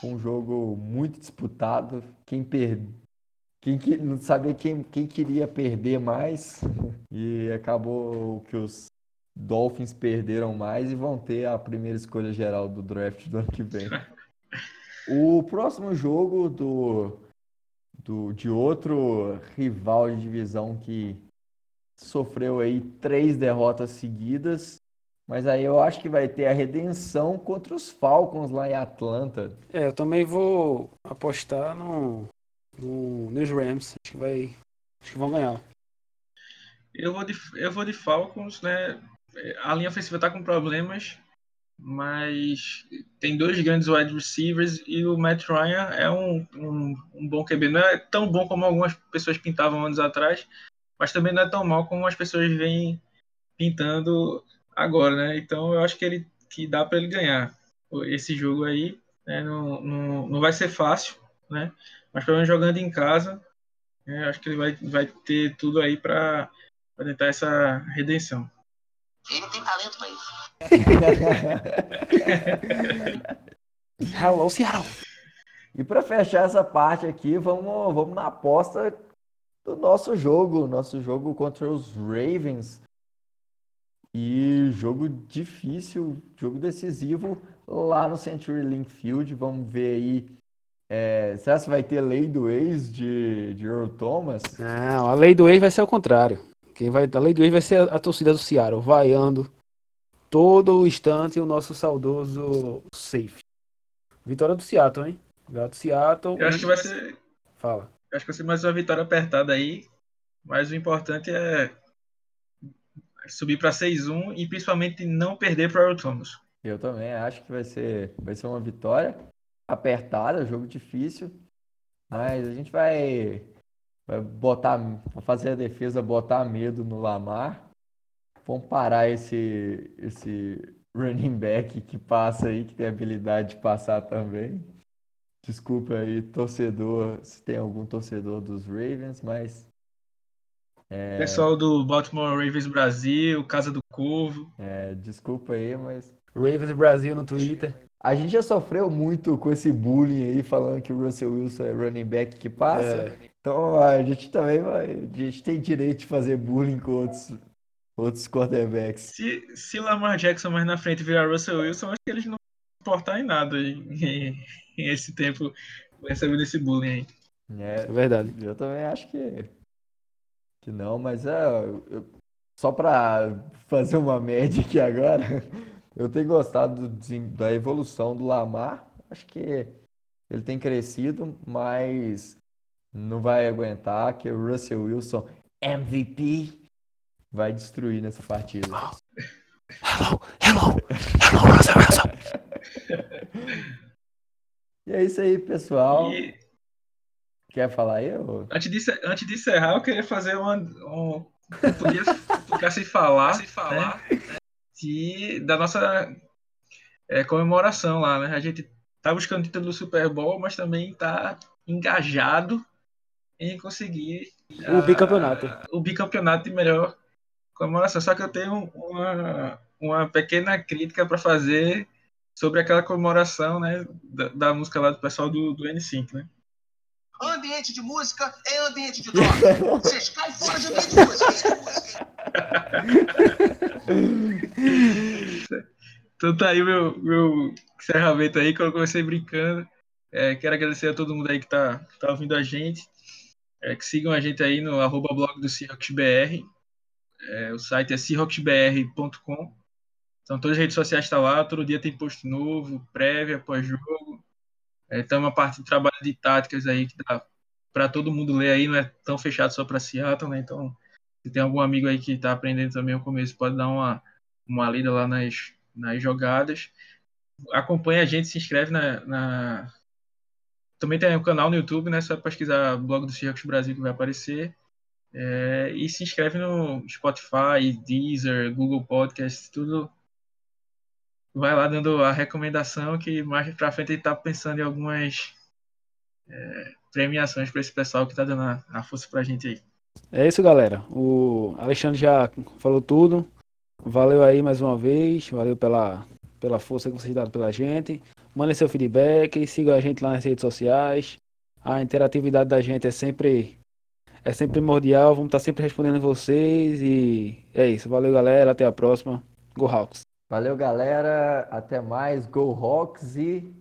Foi um jogo muito disputado. Quem per... quem que... não sabia quem... quem queria perder mais. E acabou que os Dolphins perderam mais e vão ter a primeira escolha geral do draft do ano que vem. O próximo jogo do, do de outro rival de divisão que sofreu aí três derrotas seguidas. Mas aí eu acho que vai ter a redenção contra os Falcons lá em Atlanta. É, eu também vou apostar no, no nos Rams. Acho que vai, acho que vão ganhar. Eu vou de, eu vou de Falcons, né? A linha ofensiva tá com problemas, mas tem dois grandes wide receivers e o Matt Ryan é um, um, um bom QB. Não é tão bom como algumas pessoas pintavam anos atrás, mas também não é tão mal como as pessoas vêm pintando agora, né? Então eu acho que ele que dá para ele ganhar esse jogo aí. né? Não, não, não vai ser fácil, né? Mas pelo menos jogando em casa, né? acho que ele vai, vai ter tudo aí para para tentar essa redenção. Ele tem talento pra isso. Hello, Seattle! E para fechar essa parte aqui, vamos, vamos na aposta do nosso jogo, nosso jogo contra os Ravens. E jogo difícil, jogo decisivo lá no Century Link Field. Vamos ver aí. É, será que vai ter lei do ex de, de Earl Thomas? Não, a lei do ex vai ser ao contrário. Quem vai, a lei do ex vai ser a, a torcida do Seattle, vaiando todo o instante o nosso saudoso safe. Vitória do Seattle, hein? Vitória do Seattle. Eu acho que vai ser, Fala. eu acho que vai ser mais uma vitória apertada aí, mas o importante é subir para 6-1 e principalmente não perder para o Thomas. Eu também acho que vai ser, vai ser uma vitória. Apertada, jogo difícil. Mas a gente vai, vai botar, fazer a defesa botar medo no Lamar. Vamos parar esse, esse running back que passa aí, que tem habilidade de passar também. Desculpa aí, torcedor, se tem algum torcedor dos Ravens, mas. É... Pessoal do Baltimore Ravens Brasil, Casa do Corvo. É, desculpa aí, mas. Ravens Brasil no Twitter. A gente já sofreu muito com esse bullying aí, falando que o Russell Wilson é running back que passa. É. Então a gente também vai. A gente tem direito de fazer bullying com outros, outros quarterbacks. Se, se Lamar Jackson mais na frente virar Russell Wilson, acho que eles não vão importar em nada em, em esse tempo recebendo esse bullying aí. É, é, verdade. Eu também acho que, que não, mas é, eu, só para fazer uma média aqui agora, eu tenho gostado do, da evolução do Lamar. Acho que ele tem crescido, mas não vai aguentar que o Russell Wilson MVP vai destruir nessa partida. Hello, hello, hello, Russell Wilson. e é isso aí, pessoal. E... Quer falar aí? Ou... Antes, de, antes de encerrar, eu queria fazer uma. Um, eu podia ficar sem falar. Sem falar. Né? De, da nossa é, comemoração lá, né? A gente tá buscando o título do Super Bowl, mas também tá engajado em conseguir o bicampeonato. o bicampeonato de melhor comemoração. Só que eu tenho uma, uma pequena crítica para fazer sobre aquela comemoração né, da, da, música lá do pessoal do, do N5, né? Ambiente de música é ambiente de droga. Vocês caem fora de ambiente de música. então tá aí o meu, meu encerramento aí, que eu comecei brincando. É, quero agradecer a todo mundo aí que tá, que tá ouvindo a gente. É, que sigam a gente aí no arroba blog do CirroxBR. É, o site é cirroxbr.com. Então todas as redes sociais estão tá lá, todo dia tem post novo, prévia, pós-jogo. É, então uma parte de trabalho de táticas aí que dá para todo mundo ler aí, não é tão fechado só para Seattle, né? Então, se tem algum amigo aí que está aprendendo também o começo, pode dar uma, uma lida lá nas, nas jogadas. Acompanha a gente, se inscreve na, na... Também tem um canal no YouTube, né? Só pesquisar blog do Seahawks Brasil que vai aparecer. É, e se inscreve no Spotify, Deezer, Google Podcast, tudo. Vai lá dando a recomendação que mais pra frente ele tá pensando em algumas é, premiações para esse pessoal que tá dando a, a força pra gente aí. É isso, galera. O Alexandre já falou tudo. Valeu aí mais uma vez. Valeu pela, pela força que vocês dão pela gente. Mandem seu feedback. Siga a gente lá nas redes sociais. A interatividade da gente é sempre é sempre primordial. Vamos estar sempre respondendo vocês. E é isso. Valeu, galera. Até a próxima. Go Hawks. Valeu, galera. Até mais. Go Hawks e.